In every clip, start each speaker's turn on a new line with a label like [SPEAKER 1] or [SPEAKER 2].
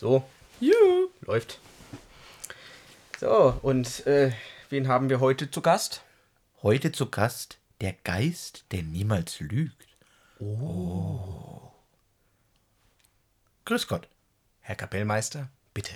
[SPEAKER 1] So.
[SPEAKER 2] Juhu.
[SPEAKER 1] Läuft. So, und äh, wen haben wir heute zu Gast?
[SPEAKER 2] Heute zu Gast der Geist, der niemals lügt. Oh. Grüß Gott.
[SPEAKER 1] Herr Kapellmeister, bitte.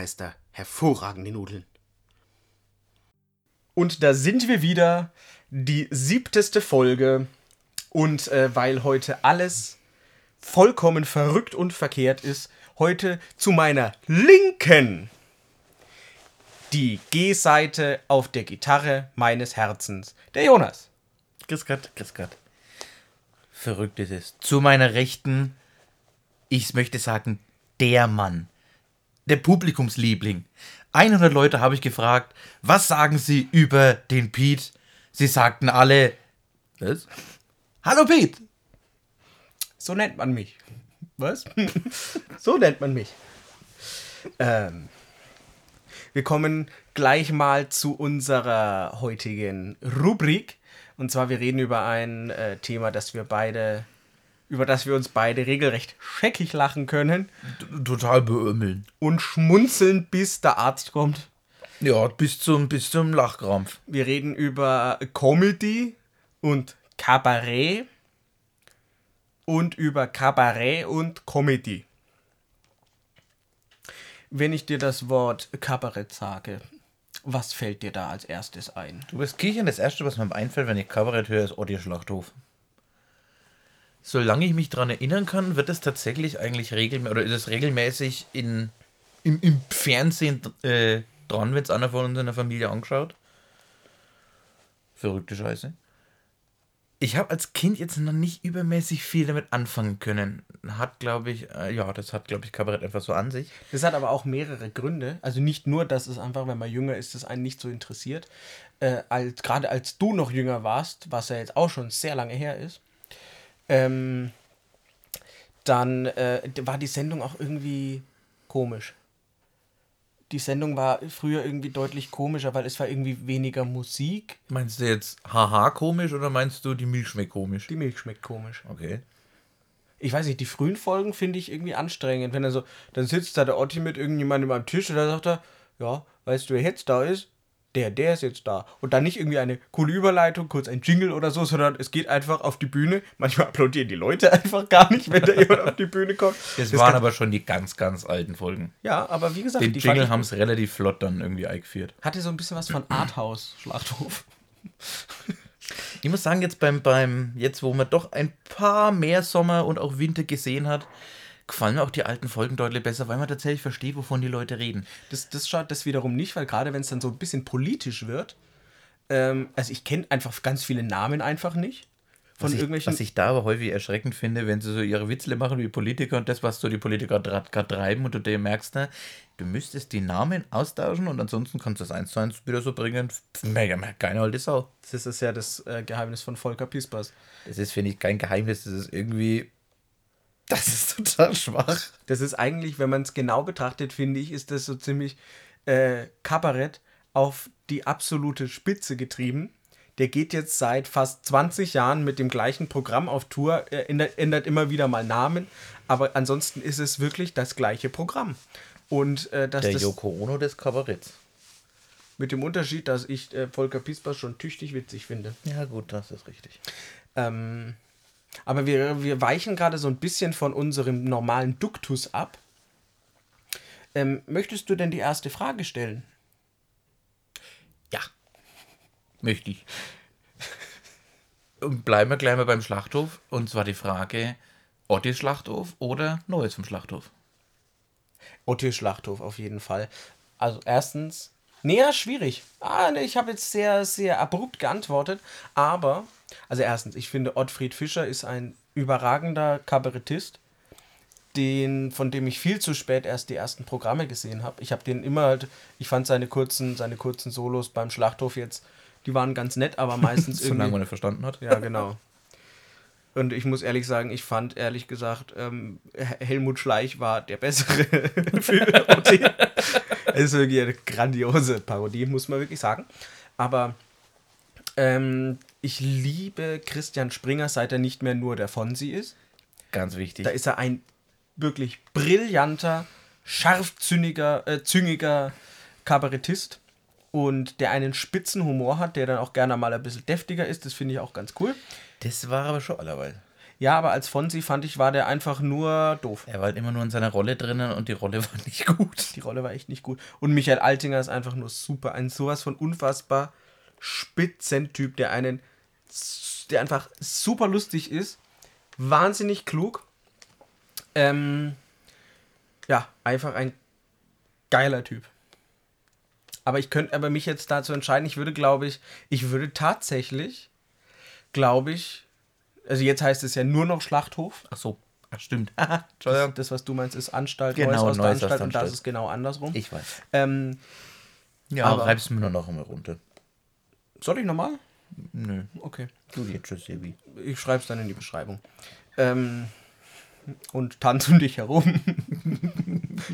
[SPEAKER 1] Kapellmeister. Hervorragende Nudeln. Und da sind wir wieder, die siebteste Folge. Und äh, weil heute alles vollkommen verrückt und verkehrt ist, heute zu meiner Linken die G-Seite auf der Gitarre meines Herzens, der Jonas.
[SPEAKER 2] Grüß Gott, grüß Gott. Verrückt ist es. Zu meiner Rechten, ich möchte sagen, der Mann. Der Publikumsliebling. 100 Leute habe ich gefragt, was sagen sie über den Pete? Sie sagten alle, was? Hallo Pete!
[SPEAKER 1] So nennt man mich. Was? so nennt man mich. Ähm, wir kommen gleich mal zu unserer heutigen Rubrik. Und zwar, wir reden über ein äh, Thema, das wir beide, über das wir uns beide regelrecht scheckig lachen können
[SPEAKER 2] Total beömmeln.
[SPEAKER 1] und schmunzeln, bis der Arzt kommt.
[SPEAKER 2] Ja, bis zum, bis zum Lachkrampf.
[SPEAKER 1] Wir reden über Comedy und Kabarett und über Kabarett und Comedy. Wenn ich dir das Wort Kabarett sage, was fällt dir da als erstes ein?
[SPEAKER 2] Du bist Kichern, das erste, was mir einfällt, wenn ich Kabarett höre, ist Otti Schlachthof. Solange ich mich daran erinnern kann, wird es tatsächlich eigentlich regelmäßig, oder ist es regelmäßig in, im, im Fernsehen äh, dran, wenn es einer von uns in der Familie angeschaut. Verrückte Scheiße. Ich habe als Kind jetzt noch nicht übermäßig viel damit anfangen können. Hat, glaube ich, äh, ja, das hat, glaube ich, Kabarett einfach so an sich.
[SPEAKER 1] Das hat aber auch mehrere Gründe. Also nicht nur, dass es einfach, wenn man jünger ist, das einen nicht so interessiert. Äh, als, Gerade als du noch jünger warst, was ja jetzt auch schon sehr lange her ist, ähm, dann äh, war die Sendung auch irgendwie komisch. Die Sendung war früher irgendwie deutlich komischer, weil es war irgendwie weniger Musik.
[SPEAKER 2] Meinst du jetzt haha komisch oder meinst du die Milch schmeckt komisch?
[SPEAKER 1] Die Milch schmeckt komisch.
[SPEAKER 2] Okay.
[SPEAKER 1] Ich weiß nicht, die frühen Folgen finde ich irgendwie anstrengend. Wenn er so, dann sitzt da der Otti mit irgendjemandem am Tisch und dann sagt er, ja, weißt du, wer jetzt da ist? Der, der ist jetzt da. Und dann nicht irgendwie eine coole Überleitung, kurz ein Jingle oder so, sondern es geht einfach auf die Bühne. Manchmal applaudieren die Leute einfach gar nicht, wenn da jemand auf die Bühne kommt.
[SPEAKER 2] Das,
[SPEAKER 1] Das
[SPEAKER 2] waren aber schon die ganz, ganz alten Folgen.
[SPEAKER 1] Ja, aber wie gesagt,
[SPEAKER 2] Den
[SPEAKER 1] die
[SPEAKER 2] Jingle haben es relativ flott dann irgendwie eingeführt.
[SPEAKER 1] hatte so ein bisschen was von Arthouse-Schlachthof.
[SPEAKER 2] Ich muss sagen, jetzt beim, beim, jetzt wo man doch ein paar mehr Sommer und auch Winter gesehen hat, gefallen mir auch die alten Folgen deutlich besser, weil man tatsächlich versteht, wovon die Leute reden.
[SPEAKER 1] Das, das schaut das wiederum nicht, weil gerade wenn es dann so ein bisschen politisch wird, ähm, also ich kenne einfach ganz viele Namen einfach nicht. Von
[SPEAKER 2] Was ich,
[SPEAKER 1] irgendwelchen.
[SPEAKER 2] was ich da aber häufig erschreckend finde, wenn sie so ihre Witzle machen wie Politiker und das, was so die Politiker gerade treiben und du dir merkst, ne, du müsstest die Namen austauschen und ansonsten kannst du das eins zu eins wieder so bringen. Mega, mega, keine alte Sau.
[SPEAKER 1] das ist ja das äh, Geheimnis von Volker Pispers.
[SPEAKER 2] Das ist, finde ich, kein Geheimnis, das ist irgendwie, das ist total schwach.
[SPEAKER 1] Das ist eigentlich, wenn man es genau betrachtet, finde ich, ist das so ziemlich äh, Kabarett auf die absolute Spitze getrieben. Der geht jetzt seit fast 20 Jahren mit dem gleichen Programm auf Tour, er ändert, ändert immer wieder mal Namen, aber ansonsten ist es wirklich das gleiche Programm. Und äh, dass
[SPEAKER 2] Der
[SPEAKER 1] das
[SPEAKER 2] Yoko Ono des Kabaretts.
[SPEAKER 1] mit dem Unterschied, dass ich äh, Volker Pispers schon tüchtig witzig finde.
[SPEAKER 2] Ja, gut, das ist richtig.
[SPEAKER 1] Ähm, aber wir, wir weichen gerade so ein bisschen von unserem normalen Duktus ab. Ähm, möchtest du denn die erste Frage stellen?
[SPEAKER 2] Ja. Möchte ich. Und bleiben wir gleich mal beim Schlachthof. Und zwar die Frage, Ottis Schlachthof oder Neues vom Schlachthof?
[SPEAKER 1] Otto Schlachthof auf jeden Fall. Also erstens, Nee, schwierig. Ah, nee, ich habe jetzt sehr, sehr abrupt geantwortet. Aber, also erstens, ich finde, Ottfried Fischer ist ein überragender Kabarettist, den, von dem ich viel zu spät erst die ersten Programme gesehen habe. Ich habe den immer halt, ich fand seine kurzen, seine kurzen Solos beim Schlachthof jetzt, die waren ganz nett, aber meistens
[SPEAKER 2] Solange
[SPEAKER 1] irgendwie.
[SPEAKER 2] man nicht verstanden hat.
[SPEAKER 1] Ja, genau. Und ich muss ehrlich sagen, ich fand ehrlich gesagt, ähm, Helmut Schleich war der bessere für OT. Es ist wirklich eine grandiose Parodie, muss man wirklich sagen. Aber ähm, ich liebe Christian Springer, seit er nicht mehr nur der Fonsi ist.
[SPEAKER 2] Ganz wichtig.
[SPEAKER 1] Da ist er ein wirklich brillanter, scharfzüngiger, äh, züngiger Kabarettist und der einen spitzen Humor hat, der dann auch gerne mal ein bisschen deftiger ist. Das finde ich auch ganz cool.
[SPEAKER 2] Das war aber schon allerweil.
[SPEAKER 1] Ja, aber als Fonsi fand ich, war der einfach nur doof.
[SPEAKER 2] Er war halt immer nur in seiner Rolle drinnen und die Rolle war nicht gut.
[SPEAKER 1] Die Rolle war echt nicht gut. Und Michael Altinger ist einfach nur super. Ein sowas von unfassbar spitzen Typ, der einen, der einfach super lustig ist, wahnsinnig klug. Ähm, ja, einfach ein geiler Typ. Aber ich könnte aber mich jetzt dazu entscheiden, ich würde, glaube ich, ich würde tatsächlich, glaube ich, also jetzt heißt es ja nur noch Schlachthof.
[SPEAKER 2] Ach so. Ach, stimmt.
[SPEAKER 1] Das, das, was du meinst, ist Anstalt,
[SPEAKER 2] Genau,
[SPEAKER 1] Neues aus der Anstalt
[SPEAKER 2] der
[SPEAKER 1] und das
[SPEAKER 2] Anstalt.
[SPEAKER 1] ist genau andersrum.
[SPEAKER 2] Ich weiß.
[SPEAKER 1] Ähm,
[SPEAKER 2] Ja,
[SPEAKER 1] Aber-
[SPEAKER 2] aber reib's mir nur noch einmal runter.
[SPEAKER 1] soll ich nochmal?
[SPEAKER 2] Nö.
[SPEAKER 1] Okay.
[SPEAKER 2] Du jetzt schon, Sebi.
[SPEAKER 1] Ich schreibe es dann in die Beschreibung. Ähm, und tanz um dich herum.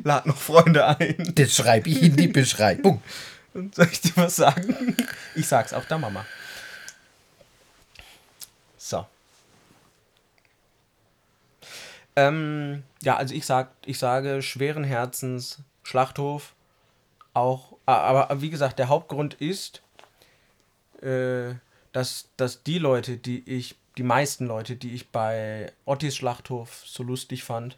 [SPEAKER 1] Lad noch Freunde ein.
[SPEAKER 2] Das schreibe ich in die Beschreibung.
[SPEAKER 1] Und soll ich dir was sagen? Ich sag's auch der Mama. So. Ähm, ja, also ich sag, ich sage schweren Herzens Schlachthof. Auch, aber, aber wie gesagt, der Hauptgrund ist, äh, dass, dass die Leute, die ich, die meisten Leute, die ich bei Ottis Schlachthof so lustig fand,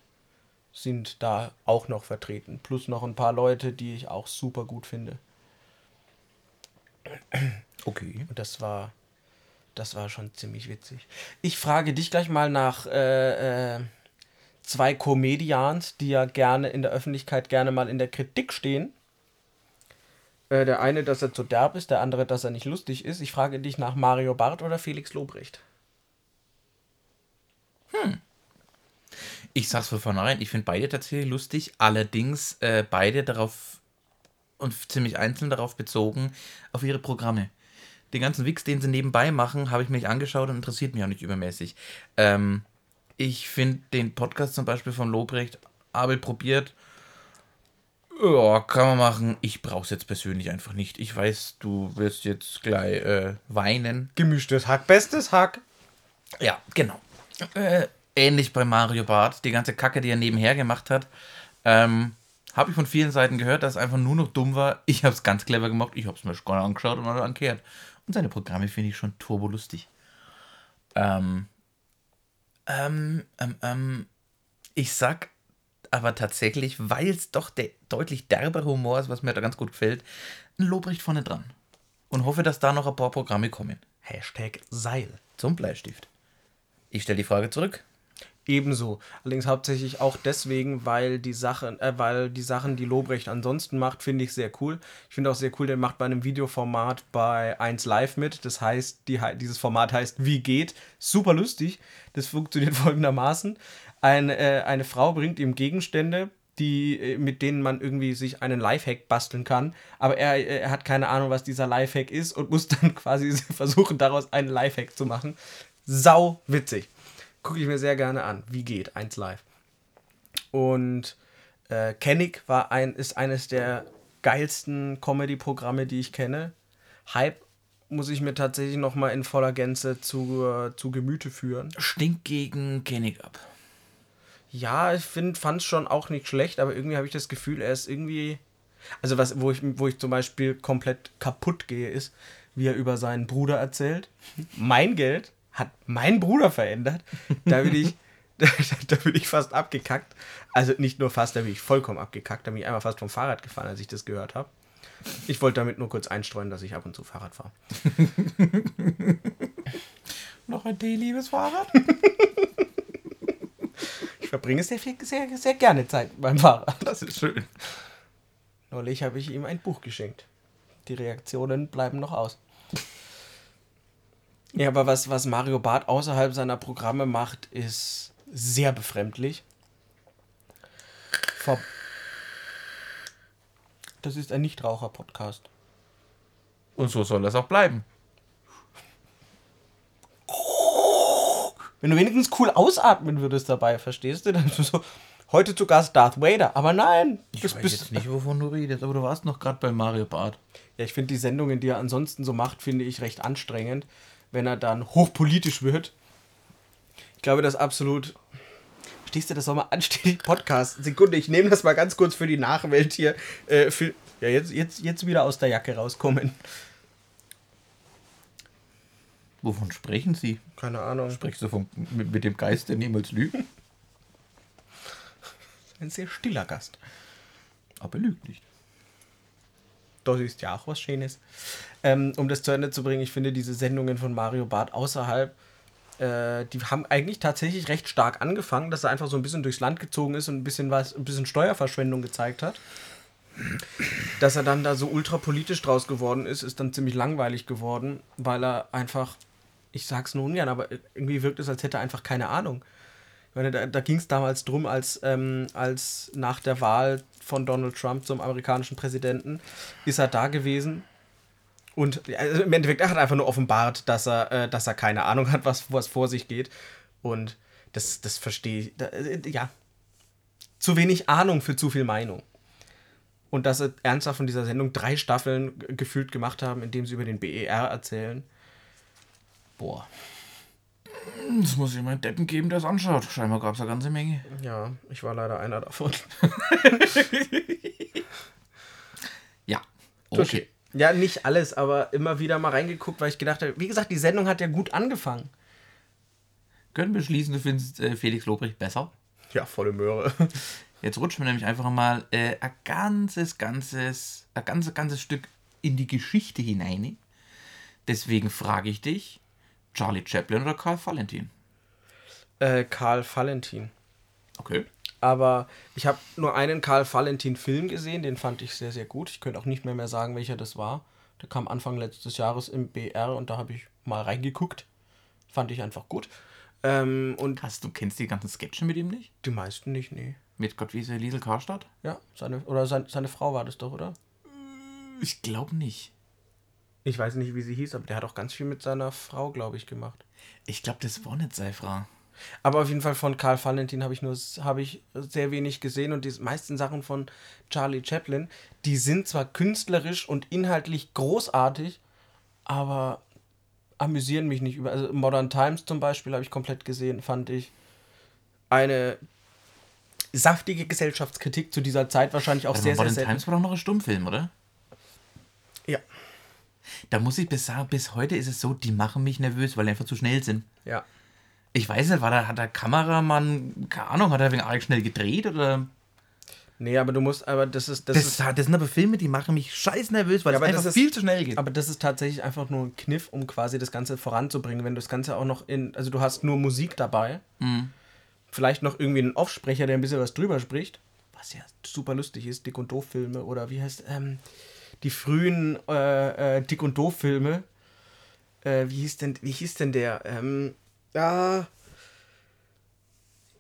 [SPEAKER 1] sind da auch noch vertreten. Plus noch ein paar Leute, die ich auch super gut finde.
[SPEAKER 2] Okay.
[SPEAKER 1] Und das war, das war schon ziemlich witzig. Ich frage dich gleich mal nach äh, äh, zwei Comedians, die ja gerne in der Öffentlichkeit gerne mal in der Kritik stehen. Äh, der eine, dass er zu derb ist, der andere, dass er nicht lustig ist. Ich frage dich nach Mario Barth oder Felix Lobrecht.
[SPEAKER 2] Ich sag's von vornherein, ich finde beide tatsächlich lustig, allerdings äh, beide darauf und ziemlich einzeln darauf bezogen, auf ihre Programme. Den ganzen Wix, den sie nebenbei machen, habe ich mir nicht angeschaut und interessiert mich auch nicht übermäßig. Ähm, ich finde den Podcast zum Beispiel von Lobrecht, Abel probiert, ja, kann man machen. Ich brauch's jetzt persönlich einfach nicht. Ich weiß, du wirst jetzt gleich äh, weinen.
[SPEAKER 1] Gemischtes Hack, bestes Hack.
[SPEAKER 2] Ja, genau. Äh, ähnlich bei Mario Barth, die ganze Kacke, die er nebenher gemacht hat, ähm, habe ich von vielen Seiten gehört, dass es einfach nur noch dumm war. Ich habe es ganz clever gemacht, ich habe es mir schon angeschaut und dann angekehrt. Und seine Programme finde ich schon turbolustig. Ähm, ähm, ähm, ähm, ich sag aber tatsächlich, weil es doch der deutlich derber Humor ist, was mir da ganz gut gefällt, ein Lobrecht vorne dran. Und hoffe, dass da noch ein paar Programme kommen.
[SPEAKER 1] Hashtag Seil.
[SPEAKER 2] Zum Bleistift. Ich stelle die Frage zurück.
[SPEAKER 1] Ebenso. Allerdings hauptsächlich auch deswegen, weil die Sachen, äh, weil die Sachen, die Lobrecht ansonsten macht, finde ich sehr cool. Ich finde auch sehr cool, der macht bei einem Videoformat bei 1 Live mit. Das heißt, die, dieses Format heißt Wie geht? Super lustig. Das funktioniert folgendermaßen. Eine, äh, eine Frau bringt ihm Gegenstände, die, äh, mit denen man irgendwie sich einen Lifehack basteln kann. Aber er, äh, er hat keine Ahnung, was dieser Lifehack ist und muss dann quasi versuchen, daraus einen Lifehack zu machen. Sau witzig. Gucke ich mir sehr gerne an. Wie geht? Eins live. Und äh, Kennig war ein, ist eines der geilsten Comedy-Programme, die ich kenne. Hype muss ich mir tatsächlich noch mal in voller Gänze zu, äh, zu Gemüte führen.
[SPEAKER 2] Stinkt gegen Kennig ab.
[SPEAKER 1] Ja, ich fand es schon auch nicht schlecht, aber irgendwie habe ich das Gefühl, er ist irgendwie. Also, was, wo ich, wo ich zum Beispiel komplett kaputt gehe, ist, wie er über seinen Bruder erzählt. Mein Geld hat mein Bruder verändert. Da bin ich, da, da bin ich fast abgekackt. Also nicht nur fast, da bin ich vollkommen abgekackt. Da bin ich einmal fast vom Fahrrad gefahren, als ich das gehört habe. Ich wollte damit nur kurz einstreuen, dass ich ab und zu Fahrrad fahre.
[SPEAKER 2] Noch ein D-liebes Fahrrad?
[SPEAKER 1] Ich verbringe sehr, viel, sehr, sehr gerne Zeit beim Fahrrad.
[SPEAKER 2] Das ist schön.
[SPEAKER 1] Neulich habe ich ihm ein Buch geschenkt. Die Reaktionen bleiben noch aus. Ja, aber was, was Mario Barth außerhalb seiner Programme macht, ist sehr befremdlich. Vor das ist ein Nichtraucher-Podcast.
[SPEAKER 2] Und so soll das auch bleiben.
[SPEAKER 1] Wenn du wenigstens cool ausatmen würdest dabei, verstehst du? Dann so, heute zu Gast Darth Vader. Aber nein,
[SPEAKER 2] Ich weiß
[SPEAKER 1] bist
[SPEAKER 2] jetzt nicht, wovon du redest, aber du warst noch gerade bei Mario Barth.
[SPEAKER 1] Ja, ich finde die Sendungen, die er ansonsten so macht, finde ich recht anstrengend, wenn er dann hochpolitisch wird. Ich glaube, das absolut. Verstehst du, das soll mal anständig Podcast. Sekunde, ich nehme das mal ganz kurz für die Nachwelt hier. Äh, für, ja, jetzt, jetzt, jetzt wieder aus der Jacke rauskommen.
[SPEAKER 2] Wovon sprechen Sie?
[SPEAKER 1] Keine Ahnung.
[SPEAKER 2] Sprichst du vom, mit, mit dem Geist, der niemals lügt?
[SPEAKER 1] Ein sehr stiller Gast.
[SPEAKER 2] Aber er lügt nicht.
[SPEAKER 1] Das ist ja auch was Schönes. Ähm, um das zu Ende zu bringen, ich finde diese Sendungen von Mario Barth außerhalb, äh, die haben eigentlich tatsächlich recht stark angefangen, dass er einfach so ein bisschen durchs Land gezogen ist und ein bisschen was, ein bisschen Steuerverschwendung gezeigt hat. Dass er dann da so ultrapolitisch draus geworden ist, ist dann ziemlich langweilig geworden, weil er einfach, ich sag's nur ungern, aber irgendwie wirkt es, als hätte er einfach keine Ahnung. Meine, da, da ging es damals drum, als, ähm, als nach der Wahl von Donald Trump zum amerikanischen Präsidenten ist er da gewesen. Und also im Endeffekt, er hat einfach nur offenbart, dass er, äh, dass er keine Ahnung hat, was, was vor sich geht. Und das, das verstehe ich. Da, äh, ja. Zu wenig Ahnung für zu viel Meinung. Und dass sie ernsthaft von dieser Sendung drei Staffeln gefühlt gemacht haben, indem sie über den BER erzählen. Boah.
[SPEAKER 2] Es muss jemand Deppen geben, der es anschaut. Scheinbar gab es eine ganze Menge.
[SPEAKER 1] Ja, ich war leider einer davon.
[SPEAKER 2] Ja.
[SPEAKER 1] Okay. Ja, nicht alles, aber immer wieder mal reingeguckt, weil ich gedacht habe, wie gesagt, die Sendung hat ja gut angefangen.
[SPEAKER 2] Können beschließen, du findest äh, Felix Lobrecht besser.
[SPEAKER 1] Ja, volle Möhre.
[SPEAKER 2] Jetzt rutschen wir nämlich einfach mal äh, ein ganzes, ganzes, ein ganzes, ganzes Stück in die Geschichte hinein. Deswegen frage ich dich, Charlie Chaplin oder Karl Valentin?
[SPEAKER 1] äh, Karl Valentin.
[SPEAKER 2] Okay.
[SPEAKER 1] Aber ich habe nur einen Karl Valentin-Film gesehen, den fand ich sehr, sehr gut. Ich könnte auch nicht mehr, mehr sagen, welcher das war. Der kam Anfang letztes Jahres im BR und da habe ich mal reingeguckt. Fand ich einfach gut. Ähm, und
[SPEAKER 2] Hast du, kennst die ganzen Sketche mit ihm nicht?
[SPEAKER 1] die meisten nicht, nee.
[SPEAKER 2] Mit Gott wie ist Liesel Karstadt?
[SPEAKER 1] Ja, seine, oder sein, seine Frau war das doch, oder?
[SPEAKER 2] Ich glaube nicht.
[SPEAKER 1] Ich weiß nicht, wie sie hieß, aber der hat auch ganz viel mit seiner Frau, glaube ich, gemacht.
[SPEAKER 2] Ich glaube, das war nicht seine Frau.
[SPEAKER 1] Aber auf jeden Fall von Karl Valentin habe ich nur habe ich sehr wenig gesehen und die meisten Sachen von Charlie Chaplin, die sind zwar künstlerisch und inhaltlich großartig, aber amüsieren mich nicht über. Also Modern Times zum Beispiel habe ich komplett gesehen, fand ich eine saftige Gesellschaftskritik zu dieser Zeit wahrscheinlich auch
[SPEAKER 2] Warte
[SPEAKER 1] sehr,
[SPEAKER 2] mal,
[SPEAKER 1] sehr
[SPEAKER 2] Modern. Times war doch noch ein Stummfilm, oder?
[SPEAKER 1] Ja,
[SPEAKER 2] Da muss ich bis sagen, bis heute ist es so, die machen mich nervös, weil die einfach zu schnell sind.
[SPEAKER 1] ja.
[SPEAKER 2] Ich weiß nicht, war da, hat der Kameramann, keine Ahnung, hat er wegen arg schnell gedreht oder.
[SPEAKER 1] Nee, aber du musst, aber das ist, das,
[SPEAKER 2] Das,
[SPEAKER 1] ist,
[SPEAKER 2] das, sind aber Filme, die machen mich scheiß nervös, weil
[SPEAKER 1] Ja,
[SPEAKER 2] es einfach
[SPEAKER 1] ist-
[SPEAKER 2] viel zu schnell geht.
[SPEAKER 1] Aber das ist tatsächlich einfach nur ein Kniff, um quasi das Ganze voranzubringen. Wenn du das Ganze auch noch in, also du hast nur Musik dabei, vielleicht noch irgendwie einen Offsprecher, der ein bisschen was drüber spricht, was ja super lustig ist, Dick und Doof-Filme oder wie heißt, ähm, die frühen äh, äh, Dick und Doof-Filme. Äh, wie hieß denn, wie hieß denn der? Ähm, ja,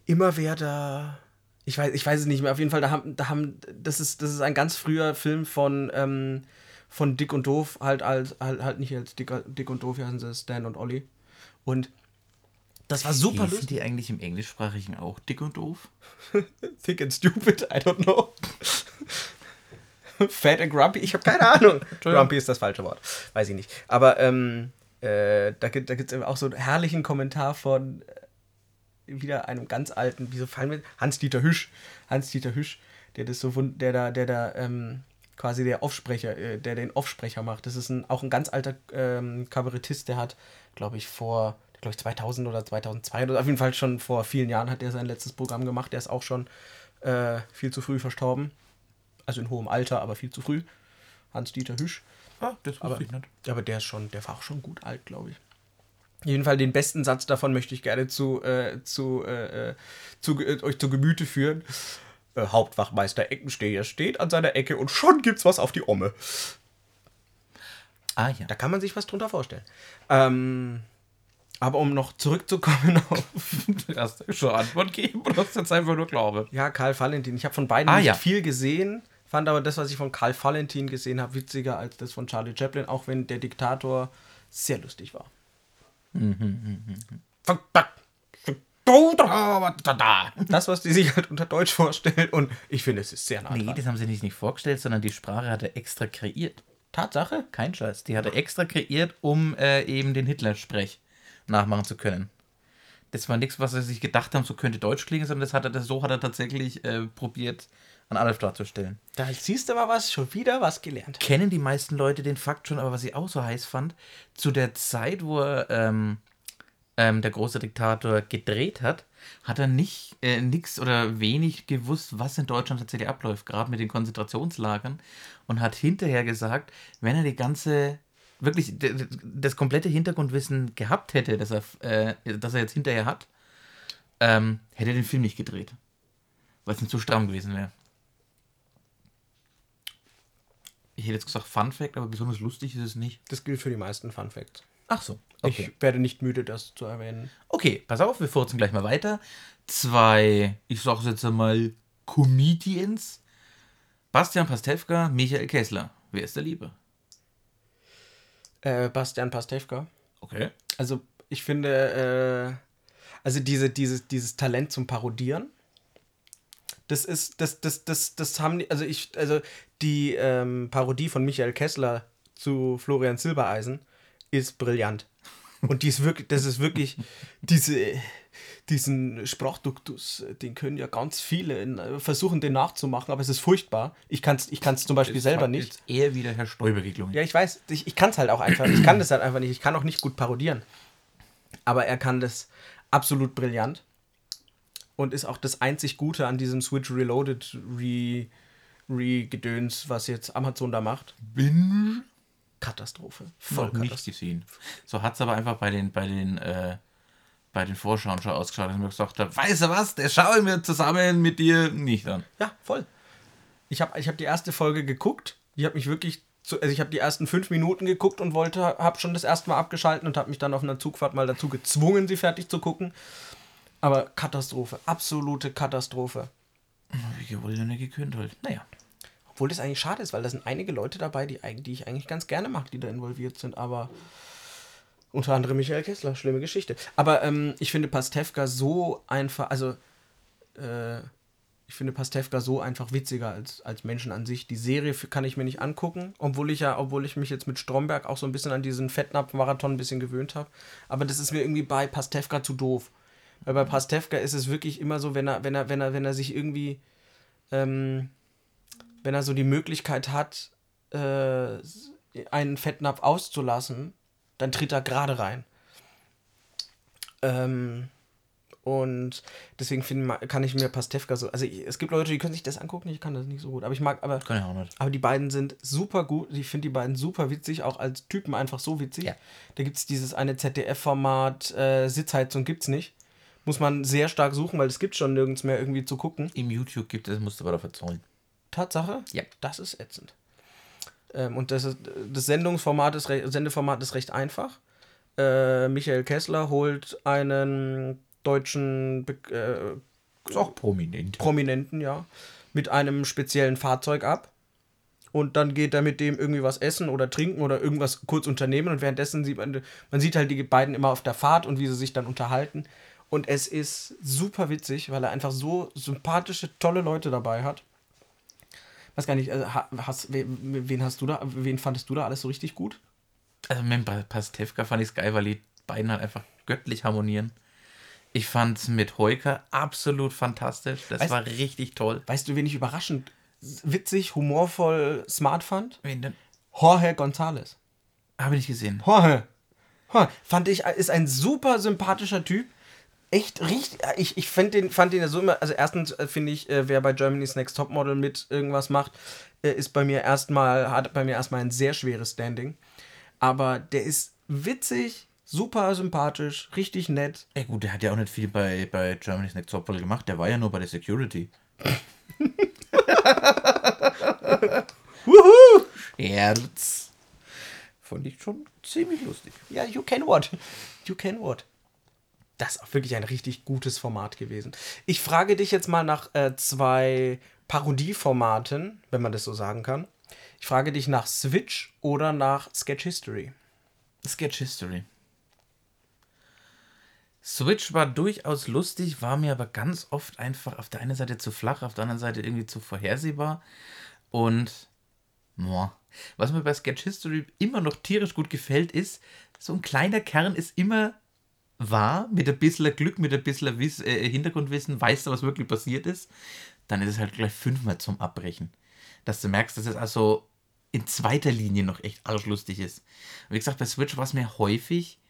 [SPEAKER 1] immer wer da. Ich weiß, ich weiß es nicht mehr. Auf jeden Fall, da haben, da haben, das ist, das ist ein ganz früher Film von, ähm, von Dick und Doof, halt als, halt, halt nicht als Dick, Dick und Doof, wie heißen sie, Stan und Olli. Und das war super
[SPEAKER 2] Hießen
[SPEAKER 1] lustig.
[SPEAKER 2] die eigentlich im Englischsprachigen auch dick und doof?
[SPEAKER 1] Thick and stupid, I don't know. Fat and grumpy, ich habe keine Ahnung. grumpy ist das falsche Wort, weiß ich nicht. Aber ähm, äh, da gibt es da auch so einen herrlichen Kommentar von äh, wieder einem ganz alten, wieso fallen mir, Hans-Dieter Hüsch. Hans-Dieter Hüsch, der das so, der da, der da ähm, quasi der Offsprecher, äh, der den Offsprecher macht. Das ist ein, auch ein ganz alter ähm, Kabarettist, der hat, glaube ich, vor, glaube ich, 2000 oder 2002 oder auf jeden Fall schon vor vielen Jahren hat er sein letztes Programm gemacht. Der ist auch schon äh, viel zu früh verstorben. Also in hohem Alter, aber viel zu früh. Hans-Dieter Hüsch.
[SPEAKER 2] Ah, das
[SPEAKER 1] Aber,
[SPEAKER 2] ich nicht.
[SPEAKER 1] aber der ist schon, der war auch schon gut alt, glaube ich. Jedenfalls den besten Satz davon möchte ich gerne zu, äh, zu, äh, äh, zu äh, euch zu Gemüte führen. Äh, Hauptwachmeister Eckensteher steht an seiner Ecke und schon gibt's was auf die Omme.
[SPEAKER 2] Ah ja.
[SPEAKER 1] Da kann man sich was drunter vorstellen. Ähm, aber um noch zurückzukommen auf.
[SPEAKER 2] Du hast schon Antwort gegeben oder hast jetzt einfach nur Glaube?
[SPEAKER 1] Ja, Karl Valentin. Ich habe von beiden
[SPEAKER 2] Ah,
[SPEAKER 1] nicht
[SPEAKER 2] ja.
[SPEAKER 1] viel gesehen, fand aber das, was ich von Karl Valentin gesehen habe, witziger als das von Charlie Chaplin, auch wenn der Diktator sehr lustig war. Das, was die sich halt unter Deutsch vorstellen und ich finde, es ist sehr nah
[SPEAKER 2] Nee,
[SPEAKER 1] dran.
[SPEAKER 2] das haben sie nicht, nicht vorgestellt, sondern die Sprache hat er extra kreiert.
[SPEAKER 1] Tatsache?
[SPEAKER 2] Kein Scheiß. Die hat er extra kreiert, um äh, eben den Hitler-Sprech nachmachen zu können. Das war nichts, was sie sich gedacht haben, so könnte Deutsch klingen, sondern das hat er, das, so hat er tatsächlich äh, probiert, an Adolf darzustellen.
[SPEAKER 1] Da siehst du mal was, schon wieder was gelernt.
[SPEAKER 2] Kennen die meisten Leute den Fakt schon, aber was ich auch so heiß fand, zu der Zeit, wo er ähm, ähm, der große Diktator gedreht hat, hat er nicht äh, nix oder wenig gewusst, was in Deutschland tatsächlich abläuft, gerade mit den Konzentrationslagern und hat hinterher gesagt, wenn er die ganze wirklich das komplette Hintergrundwissen gehabt hätte, das er, äh, das er jetzt hinterher hat, ähm, hätte er den Film nicht gedreht, weil es nicht so stramm gewesen wäre. Ich hätte jetzt gesagt Fun Fact, aber besonders lustig ist es nicht.
[SPEAKER 1] Das gilt für die meisten Fun Facts.
[SPEAKER 2] Ach so, okay.
[SPEAKER 1] Ich werde nicht müde, das zu erwähnen.
[SPEAKER 2] Okay, pass auf, wir furzen gleich mal weiter. Zwei, ich sag's jetzt einmal, Comedians. Bastian Pastewka, Michael Kessler. Wer ist der Liebe?
[SPEAKER 1] Äh, Bastian Pastewka.
[SPEAKER 2] Okay.
[SPEAKER 1] Also, ich finde, äh, also diese, dieses, dieses Talent zum Parodieren, das ist, das, das, das, das haben die, also ich, also die ähm, Parodie von Michael Kessler zu Florian Silbereisen ist brillant. Und die ist wirklich, das ist wirklich, diese, diesen Sprachduktus, den können ja ganz viele versuchen, den nachzumachen, aber es ist furchtbar. Ich kann es ich kann's zum Beispiel selber nicht.
[SPEAKER 2] Jetzt eher wieder Herr Stoiber geklungen.
[SPEAKER 1] Ja, ich weiß, ich, ich kann es halt auch einfach. Ich kann das halt einfach nicht. Ich kann auch nicht gut parodieren. Aber er kann das absolut brillant. Und ist auch das einzig Gute an diesem Switch Reloaded Re, Re-Gedöns, was jetzt Amazon da macht.
[SPEAKER 2] Bin
[SPEAKER 1] Katastrophe.
[SPEAKER 2] noch nicht
[SPEAKER 1] Katastrophe.
[SPEAKER 2] gesehen. So hat es aber einfach bei den, bei den, äh, bei den Vorschauen schon ausgeschaut, dass ich mir gesagt habe, weißt du was, das schauen wir zusammen mit dir nicht an.
[SPEAKER 1] Ja, voll. Ich habe ich hab die erste Folge geguckt. Ich habe mich wirklich, zu, also ich habe die ersten fünf Minuten geguckt und wollte, habe schon das erste Mal abgeschalten und habe mich dann auf einer Zugfahrt mal dazu gezwungen, sie fertig zu gucken. Aber Katastrophe, absolute Katastrophe.
[SPEAKER 2] Wir wollen ja nicht gekündigt. Naja.
[SPEAKER 1] Obwohl das eigentlich schade ist, weil da sind einige Leute dabei, die, die ich eigentlich ganz gerne mag, die da involviert sind, aber unter anderem Michael Kessler, schlimme Geschichte. Aber ähm, ich finde Pastewka so einfach, also äh, ich finde Pastewka so einfach witziger als, als Menschen an sich. Die Serie kann ich mir nicht angucken, obwohl ich ja, obwohl ich mich jetzt mit Stromberg auch so ein bisschen an diesen Fettnapf-Marathon ein bisschen gewöhnt habe. Aber das ist mir irgendwie bei Pastewka zu doof. Weil bei Pastewka ist es wirklich immer so, wenn er, wenn er, wenn er, wenn er sich irgendwie ähm, wenn er so die Möglichkeit hat, äh, einen Fettnapf auszulassen, dann tritt er gerade rein. Ähm, und deswegen find, kann ich mir Pastewka so. Also es gibt Leute, die können sich das angucken, ich kann das nicht so gut. Aber ich mag, aber,
[SPEAKER 2] Kann ich auch nicht.
[SPEAKER 1] aber die beiden sind super gut. Ich finde die beiden super witzig, auch als Typen einfach so witzig.
[SPEAKER 2] Ja.
[SPEAKER 1] Da gibt es dieses eine ZDF-Format, äh, Sitzheizung gibt's nicht. Muss man sehr stark suchen, weil es gibt schon nirgends mehr irgendwie zu gucken.
[SPEAKER 2] Im YouTube gibt es, musst du aber dafür zahlen.
[SPEAKER 1] Tatsache?
[SPEAKER 2] Ja.
[SPEAKER 1] Das ist ätzend. Ähm, und das, ist, das Sendungsformat ist, Sendeformat ist recht einfach. Äh, Michael Kessler holt einen deutschen Be äh,
[SPEAKER 2] Ist auch prominent.
[SPEAKER 1] Prominenten, ja, mit einem speziellen Fahrzeug ab. Und dann geht er mit dem irgendwie was essen oder trinken oder irgendwas kurz unternehmen. Und währenddessen sieht man, man sieht halt die beiden immer auf der Fahrt und wie sie sich dann unterhalten. Und es ist super witzig, weil er einfach so sympathische, tolle Leute dabei hat. Weiß gar nicht, also, ha- hast, wen, hast du da, wen fandest du da alles so richtig gut?
[SPEAKER 2] Also mit Pa- Pastewka fand ich es geil, weil die beiden halt einfach göttlich harmonieren. Ich fand's mit Heuker absolut fantastisch. Das
[SPEAKER 1] Weißt-
[SPEAKER 2] war richtig toll.
[SPEAKER 1] Weißt du, wen ich überraschend witzig, humorvoll, smart fand?
[SPEAKER 2] Wen denn?
[SPEAKER 1] Jorge González.
[SPEAKER 2] Habe ich nicht gesehen.
[SPEAKER 1] Jorge. Jorge. Fand ich, ist ein super sympathischer Typ. Echt richtig. Ich, ich find den, fand den ja so immer. Also, erstens äh, finde ich, äh, wer bei Germany's Next Topmodel mit irgendwas macht, äh, ist bei mir erstmal, hat bei mir erstmal ein sehr schweres Standing. Aber der ist witzig, super sympathisch, richtig nett.
[SPEAKER 2] Ja gut, der hat ja auch nicht viel bei, bei Germany's Next Topmodel gemacht. Der war ja nur bei der Security. Wuhu! Herz. fand ich schon ziemlich lustig.
[SPEAKER 1] Ja, you can what? You can what? Das ist auch wirklich ein richtig gutes Format gewesen. Ich frage dich jetzt mal nach äh, zwei Parodieformaten, wenn man das so sagen kann. Ich frage dich nach Switch oder nach Sketch History.
[SPEAKER 2] Sketch History. Switch war durchaus lustig, war mir aber ganz oft einfach auf der einen Seite zu flach, auf der anderen Seite irgendwie zu vorhersehbar. Und boah, was mir bei Sketch History immer noch tierisch gut gefällt, ist, so ein kleiner Kern ist immer wahr, mit ein bisschen Glück, mit ein bisschen Wiss, äh, Hintergrundwissen, weißt du, was wirklich passiert ist, dann ist es halt gleich fünfmal zum Abbrechen. Dass du merkst, dass es also in zweiter Linie noch echt arschlustig ist. Wie gesagt, bei Switch war es mir häufig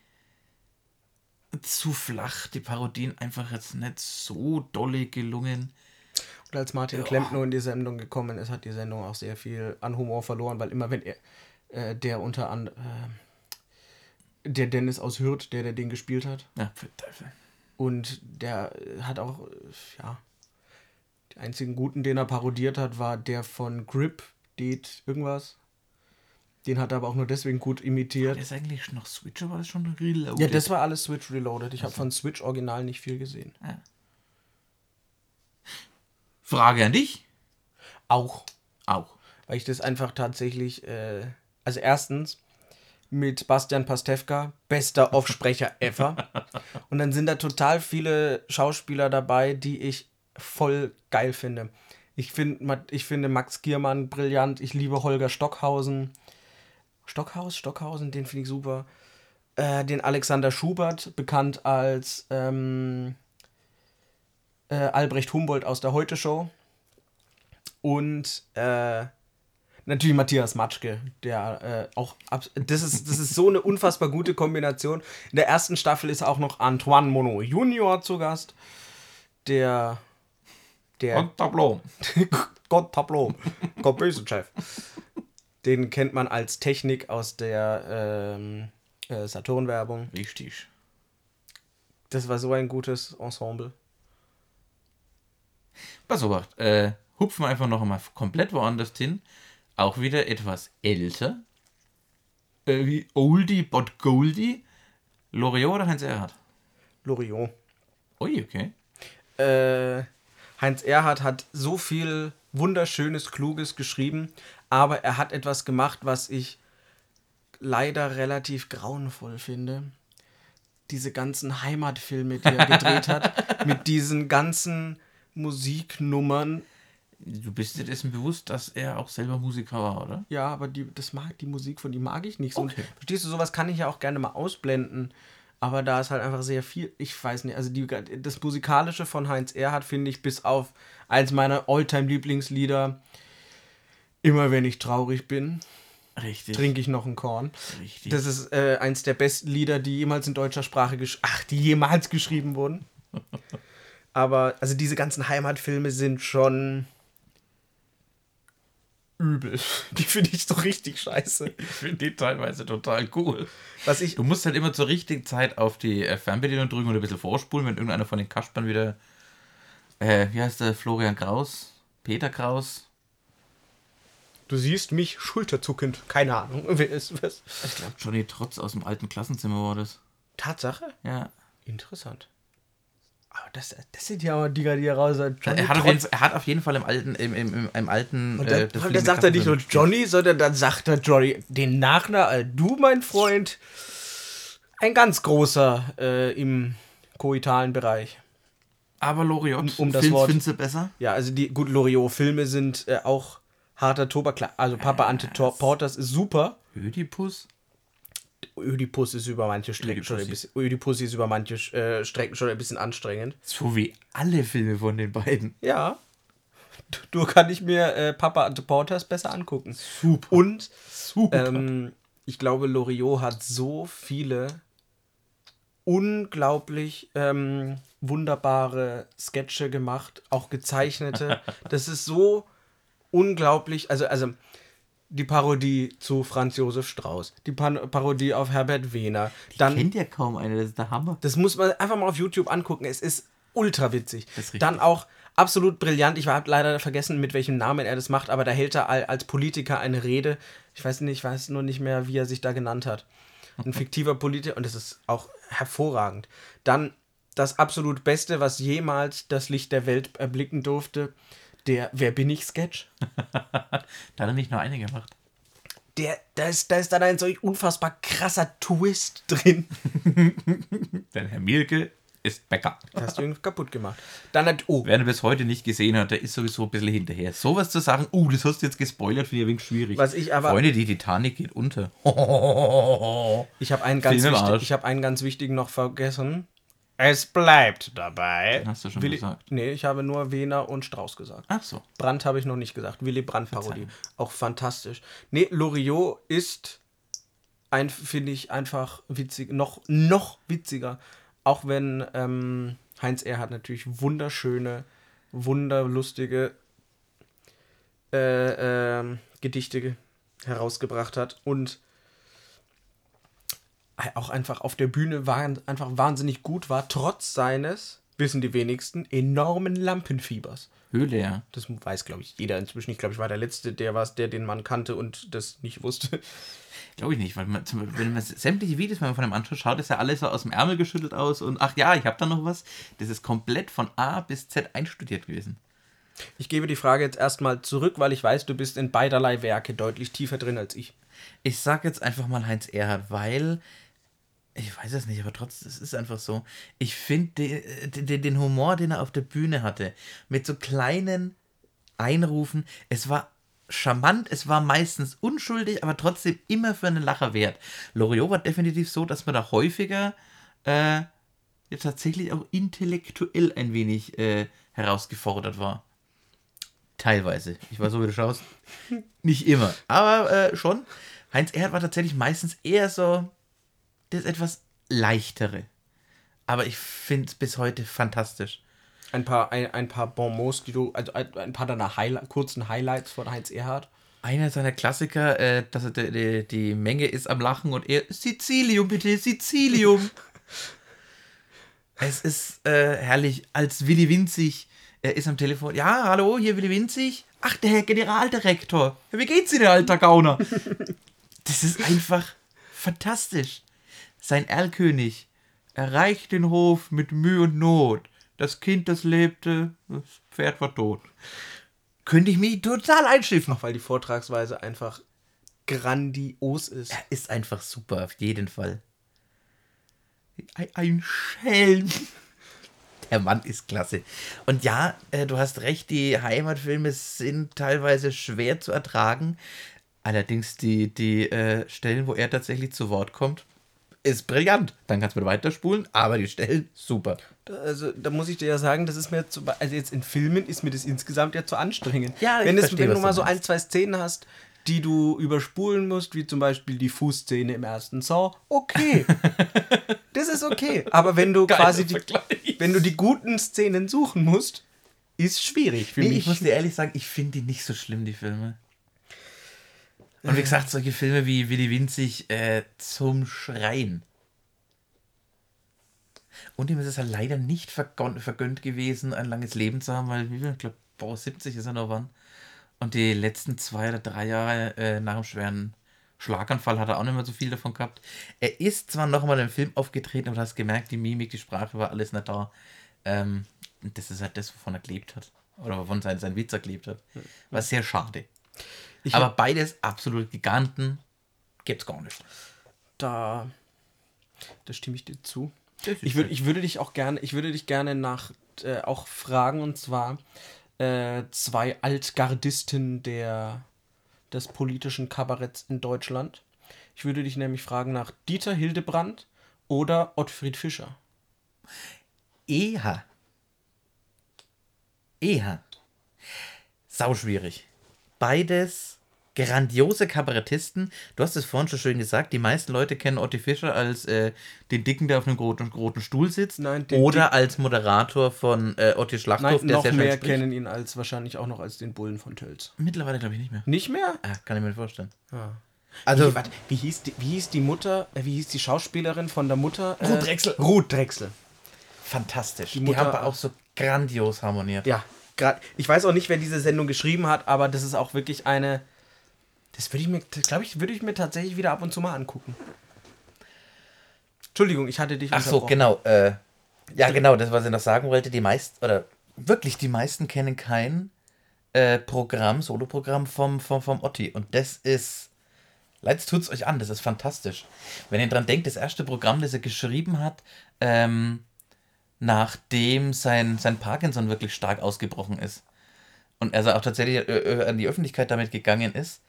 [SPEAKER 2] zu flach, die Parodien einfach jetzt nicht so dolle gelungen.
[SPEAKER 1] Und als Martin
[SPEAKER 2] Ja.
[SPEAKER 1] Klempner in die Sendung gekommen ist, hat die Sendung auch sehr viel an Humor verloren, weil immer wenn er, äh, der unter anderem, äh, der Dennis aus Hürth, der, der den gespielt hat,
[SPEAKER 2] Ja, für Teufel.
[SPEAKER 1] und der hat auch, ja, die einzigen guten, den er parodiert hat, war der von Grip, Det, irgendwas. Den hat er aber auch nur deswegen gut imitiert.
[SPEAKER 2] Der ist eigentlich noch Switch, aber ist schon reloaded.
[SPEAKER 1] Ja, das war alles Switch Reloaded. Ich habe von Switch Original nicht viel gesehen.
[SPEAKER 2] Frage an dich.
[SPEAKER 1] Auch.
[SPEAKER 2] Auch.
[SPEAKER 1] weil ich das einfach tatsächlich, äh, also erstens mit Bastian Pastewka, bester Offsprecher ever. Und dann sind da total viele Schauspieler dabei, die ich voll geil finde. Ich, find, ich finde Max Giermann brillant, ich liebe Holger Stockhausen. Stockhaus, Stockhausen, den finde ich super. Äh, den Alexander Schubert, bekannt als ähm, äh, Albrecht Humboldt aus der Heute-Show. Und äh, natürlich Matthias Matschke, der äh, auch das ist das ist so eine unfassbar gute Kombination. In der ersten Staffel ist auch noch Antoine Monod Junior zu Gast, der der
[SPEAKER 2] Und Tableau.
[SPEAKER 1] Gott Tableau, Gott böse Chef. Den kennt man als Technik aus der ähm, äh, Saturn-Werbung.
[SPEAKER 2] Richtig.
[SPEAKER 1] Das war so ein gutes Ensemble.
[SPEAKER 2] Pass auf, äh, hupfen wir einfach noch einmal komplett woanders hin. Auch wieder etwas älter. Äh, wie Oldie but Goldie. Loriot oder Heinz Erhardt?
[SPEAKER 1] Loriot.
[SPEAKER 2] Ui, okay.
[SPEAKER 1] äh, Heinz Erhardt hat so viel wunderschönes, kluges geschrieben, aber er hat etwas gemacht, was ich leider relativ grauenvoll finde. Diese ganzen Heimatfilme, die er gedreht hat, mit diesen ganzen Musiknummern.
[SPEAKER 2] Du bist dir dessen bewusst, dass er auch selber Musiker war, oder?
[SPEAKER 1] Ja, aber die, das mag, die Musik von die mag ich nicht so.
[SPEAKER 2] Okay.
[SPEAKER 1] Und verstehst du, sowas kann ich ja auch gerne mal ausblenden. Aber da ist halt einfach sehr viel, ich weiß nicht, also die, das Musikalische von Heinz Erhardt finde ich bis auf eins meiner Alltime-Lieblingslieder, immer wenn ich traurig bin,
[SPEAKER 2] Richtig.
[SPEAKER 1] trinke ich noch ein Korn.
[SPEAKER 2] Richtig.
[SPEAKER 1] Das ist äh, eins der besten Lieder, die jemals in deutscher Sprache, gesch ach, die jemals geschrieben wurden. Aber, also diese ganzen Heimatfilme sind schon übel. Die finde ich so richtig scheiße.
[SPEAKER 2] ich finde die teilweise total cool.
[SPEAKER 1] Was ich,
[SPEAKER 2] Du musst halt immer zur richtigen Zeit auf die äh, Fernbedienung drücken und ein bisschen vorspulen, wenn irgendeiner von den Kaspern wieder. Äh, wie heißt der? Florian Kraus? Peter Kraus?
[SPEAKER 1] du siehst mich schulterzuckend. Keine Ahnung, wer ist was.
[SPEAKER 2] Ich glaube, Johnny Trotz aus dem alten Klassenzimmer war das.
[SPEAKER 1] Tatsache?
[SPEAKER 2] Ja.
[SPEAKER 1] Interessant. Aber das, das sind ja aber die, die heraus. Johnny
[SPEAKER 2] Er hat, auf jeden, er hat auf jeden Fall im alten, im, im, im, im alten.
[SPEAKER 1] Und
[SPEAKER 2] äh,
[SPEAKER 1] dann,
[SPEAKER 2] das
[SPEAKER 1] und dann sagt er nicht nur Johnny, sondern dann sagt er Johnny den Nachnamen. äh, Du, mein Freund, ein ganz großer äh, im koitalen Bereich.
[SPEAKER 2] Aber Loriot,
[SPEAKER 1] Um- um das
[SPEAKER 2] findest-
[SPEAKER 1] Wort-
[SPEAKER 2] findest du besser?
[SPEAKER 1] Ja, also die gut Loriot-Filme sind äh, auch harter Tobak. Also Papa Ante Tor- Porters ist super.
[SPEAKER 2] Ödipus?
[SPEAKER 1] Ödipus ist über manche Strecken schon ein bisschen. Ödipus ist über manche äh, Strecken schon ein bisschen anstrengend.
[SPEAKER 2] So wie alle Filme von den beiden.
[SPEAKER 1] Ja. Du kann ich mir äh, Papa Ante Porters besser angucken. Super. Und
[SPEAKER 2] Super.
[SPEAKER 1] ähm, ich glaube, Loriot hat so viele unglaublich ähm, wunderbare Sketche gemacht, auch gezeichnete. Das ist so unglaublich. Also, also die Parodie zu Franz Josef Strauß, die Pan Parodie auf Herbert Wehner. Dann
[SPEAKER 2] Kennt ja kaum einer, das ist der Hammer.
[SPEAKER 1] das muss man einfach mal auf YouTube angucken. Es ist ultra witzig.
[SPEAKER 2] Ist.
[SPEAKER 1] Dann auch absolut brillant. Ich habe leider vergessen, mit welchem Namen er das macht, aber da hält er als Politiker eine Rede. Ich weiß nicht, ich weiß nur nicht mehr, wie er sich da genannt hat. Ein fiktiver Politiker und das ist auch hervorragend. Dann das absolut Beste, was jemals das Licht der Welt erblicken durfte, der Wer bin ich Sketch.
[SPEAKER 2] da hat er nicht nur eine gemacht.
[SPEAKER 1] Der, da, ist, da ist dann ein solch unfassbar krasser Twist drin.
[SPEAKER 2] Denn Herr Mielke ist Bäcker.
[SPEAKER 1] Hast du ihn kaputt gemacht. Dann hat, oh.
[SPEAKER 2] Wer ihn bis heute nicht gesehen hat, der ist sowieso ein bisschen hinterher. Sowas zu sagen, oh, das hast du jetzt gespoilert, finde ich ein wenig schwierig.
[SPEAKER 1] Was ich aber.
[SPEAKER 2] Freunde, die Titanic geht unter.
[SPEAKER 1] Ich habe einen, ganz wichtig, ich hab einen ganz wichtigen noch vergessen. Es bleibt dabei.
[SPEAKER 2] Den hast du schon
[SPEAKER 1] Willy,
[SPEAKER 2] gesagt.
[SPEAKER 1] Nee, ich habe nur Wehner und Strauß gesagt.
[SPEAKER 2] Ach so.
[SPEAKER 1] Brandt habe ich noch nicht gesagt. Willy Brandt-Parodie. Auch fantastisch. Nee, Loriot ist ein, finde ich, einfach witzig. Noch, noch witziger. Auch wenn ähm, Heinz Erhardt natürlich wunderschöne, wunderlustige äh, ähm, Gedichte herausgebracht hat. Und auch einfach auf der Bühne war, einfach wahnsinnig gut war, trotz seines, wissen die wenigsten, enormen Lampenfiebers.
[SPEAKER 2] Höhle, ja.
[SPEAKER 1] Das weiß, glaube ich, jeder inzwischen. Ich glaube, ich war der Letzte, der war der den man kannte und das nicht wusste.
[SPEAKER 2] Glaube ich nicht, weil man, zum, wenn man sämtliche Videos wenn man von dem anschaut, schaut es ja alles so aus dem Ärmel geschüttelt aus und ach ja, ich habe da noch was. Das ist komplett von A bis Z einstudiert gewesen.
[SPEAKER 1] Ich gebe die Frage jetzt erstmal zurück, weil ich weiß, du bist in beiderlei Werke deutlich tiefer drin als ich.
[SPEAKER 2] Ich sag jetzt einfach mal Heinz Erhardt, weil ich weiß es nicht, aber trotzdem, es ist einfach so. Ich finde den, den, den Humor, den er auf der Bühne hatte, mit so kleinen Einrufen, es war charmant, es war meistens unschuldig, aber trotzdem immer für einen Lacher wert. Loriot war definitiv so, dass man da häufiger äh, jetzt tatsächlich auch intellektuell ein wenig äh, herausgefordert war. Teilweise. Ich weiß so, wie du schaust. Nicht immer. Aber äh, schon. Heinz Erhardt war tatsächlich meistens eher so das etwas leichtere. Aber ich finde es bis heute fantastisch.
[SPEAKER 1] Ein paar, ein, ein paar Bonmots, die du, also ein, ein paar deiner Highlight, kurzen Highlights von Heinz Erhardt.
[SPEAKER 2] Einer seiner Klassiker, äh, dass er, die, die, die Menge ist am Lachen und er, Sizilium bitte, Sizilium. es ist äh, herrlich, als Willi Winzig, er ist am Telefon, ja, hallo, hier Willi Winzig. Ach, der Herr Generaldirektor. Ja, wie geht's Ihnen, alter Gauner? das ist einfach fantastisch. Sein Erlkönig erreicht den Hof mit Mühe und Not. Das Kind, das lebte, das Pferd war tot. Könnte ich mich total einschiffen.
[SPEAKER 1] Weil die Vortragsweise einfach grandios ist.
[SPEAKER 2] Er ist einfach super, auf jeden Fall. Ein, ein Schelm. Der Mann ist klasse. Und ja, äh, du hast recht, die Heimatfilme sind teilweise schwer zu ertragen. Allerdings die, die äh, Stellen, wo er tatsächlich zu Wort kommt, ist brillant. Dann kannst du weiterspulen, aber die Stellen, super.
[SPEAKER 1] Also, da muss ich dir ja sagen, das ist mir zu, also jetzt in Filmen ist mir das insgesamt ja zu anstrengend.
[SPEAKER 2] Ja,
[SPEAKER 1] wenn, es,
[SPEAKER 2] verstehe,
[SPEAKER 1] wenn du mal so ein, zwei Szenen hast, die du überspulen musst, wie zum Beispiel die Fußszene im ersten Saw, okay. das ist okay. Aber wenn du
[SPEAKER 2] Geiler
[SPEAKER 1] quasi die,
[SPEAKER 2] Vergleich.
[SPEAKER 1] wenn du die guten Szenen suchen musst, ist schwierig für
[SPEAKER 2] Nee,
[SPEAKER 1] mich.
[SPEAKER 2] ich muss dir ehrlich sagen, ich finde die nicht so schlimm, die Filme. Und wie gesagt, solche Filme wie Willy Winzig äh, zum Schreien. Und ihm ist es halt leider nicht vergönnt, gewesen, ein langes Leben zu haben, weil, wie ich glaube, boah, 70 ist er noch wann. Und die letzten zwei oder drei Jahre äh, nach dem schweren Schlaganfall hat er auch nicht mehr so viel davon gehabt. Er ist zwar noch mal im Film aufgetreten, aber du hast gemerkt, die Mimik, die Sprache war alles nicht da. Ähm, und das ist halt das, wovon er gelebt hat. Oder wovon sein, sein Witz er gelebt hat. War sehr schade.
[SPEAKER 1] Ich
[SPEAKER 2] aber beides absolut Giganten. Gibt's gar nicht.
[SPEAKER 1] da, da stimme ich dir zu. Ich, würd, ich würde dich auch gerne, ich würde dich gerne nach äh, auch fragen und zwar äh, zwei Altgardisten der des politischen Kabaretts in Deutschland. Ich würde dich nämlich fragen nach Dieter Hildebrand oder Ottfried Fischer.
[SPEAKER 2] Eher. Eher. Sau schwierig. Beides grandiose Kabarettisten. Du hast es vorhin schon schön gesagt, die meisten Leute kennen Otti Fischer als äh, den Dicken, der auf einem roten, roten Stuhl sitzt.
[SPEAKER 1] Nein,
[SPEAKER 2] oder als Moderator von äh, Otti
[SPEAKER 1] Nein,
[SPEAKER 2] Schlachthof, der
[SPEAKER 1] noch
[SPEAKER 2] sehr
[SPEAKER 1] mehr
[SPEAKER 2] spricht.
[SPEAKER 1] kennen ihn als wahrscheinlich auch noch als den Bullen von Tölz.
[SPEAKER 2] Mittlerweile glaube ich nicht mehr.
[SPEAKER 1] Nicht mehr?
[SPEAKER 2] Ah, kann ich mir vorstellen.
[SPEAKER 1] Ja.
[SPEAKER 2] Also,
[SPEAKER 1] wie, warte, wie, hieß die, wie hieß die Mutter, äh, wie hieß die Schauspielerin von der Mutter? Äh,
[SPEAKER 2] Ruth Drexel.
[SPEAKER 1] Ruth Drexel.
[SPEAKER 2] fantastisch. Die,
[SPEAKER 1] Die Mutter-
[SPEAKER 2] haben aber auch so grandios harmoniert.
[SPEAKER 1] Ja, gerade, ich weiß auch nicht, wer diese Sendung geschrieben hat, aber das ist auch wirklich eine, das würde ich mir, glaube ich, würde ich mir tatsächlich wieder ab und zu mal angucken. Entschuldigung, ich hatte dich
[SPEAKER 2] Ach so, genau. Äh, ja, genau, das, was ich noch sagen wollte. Die meisten, oder wirklich die meisten kennen kein äh, Programm, Soloprogramm vom, vom, vom Otti. Und das ist, jetzt tut es euch an, das ist fantastisch. Wenn ihr dran denkt, das erste Programm, das er geschrieben hat, ähm, nachdem sein, sein Parkinson wirklich stark ausgebrochen ist und er auch tatsächlich äh, äh, an die Öffentlichkeit damit gegangen ist,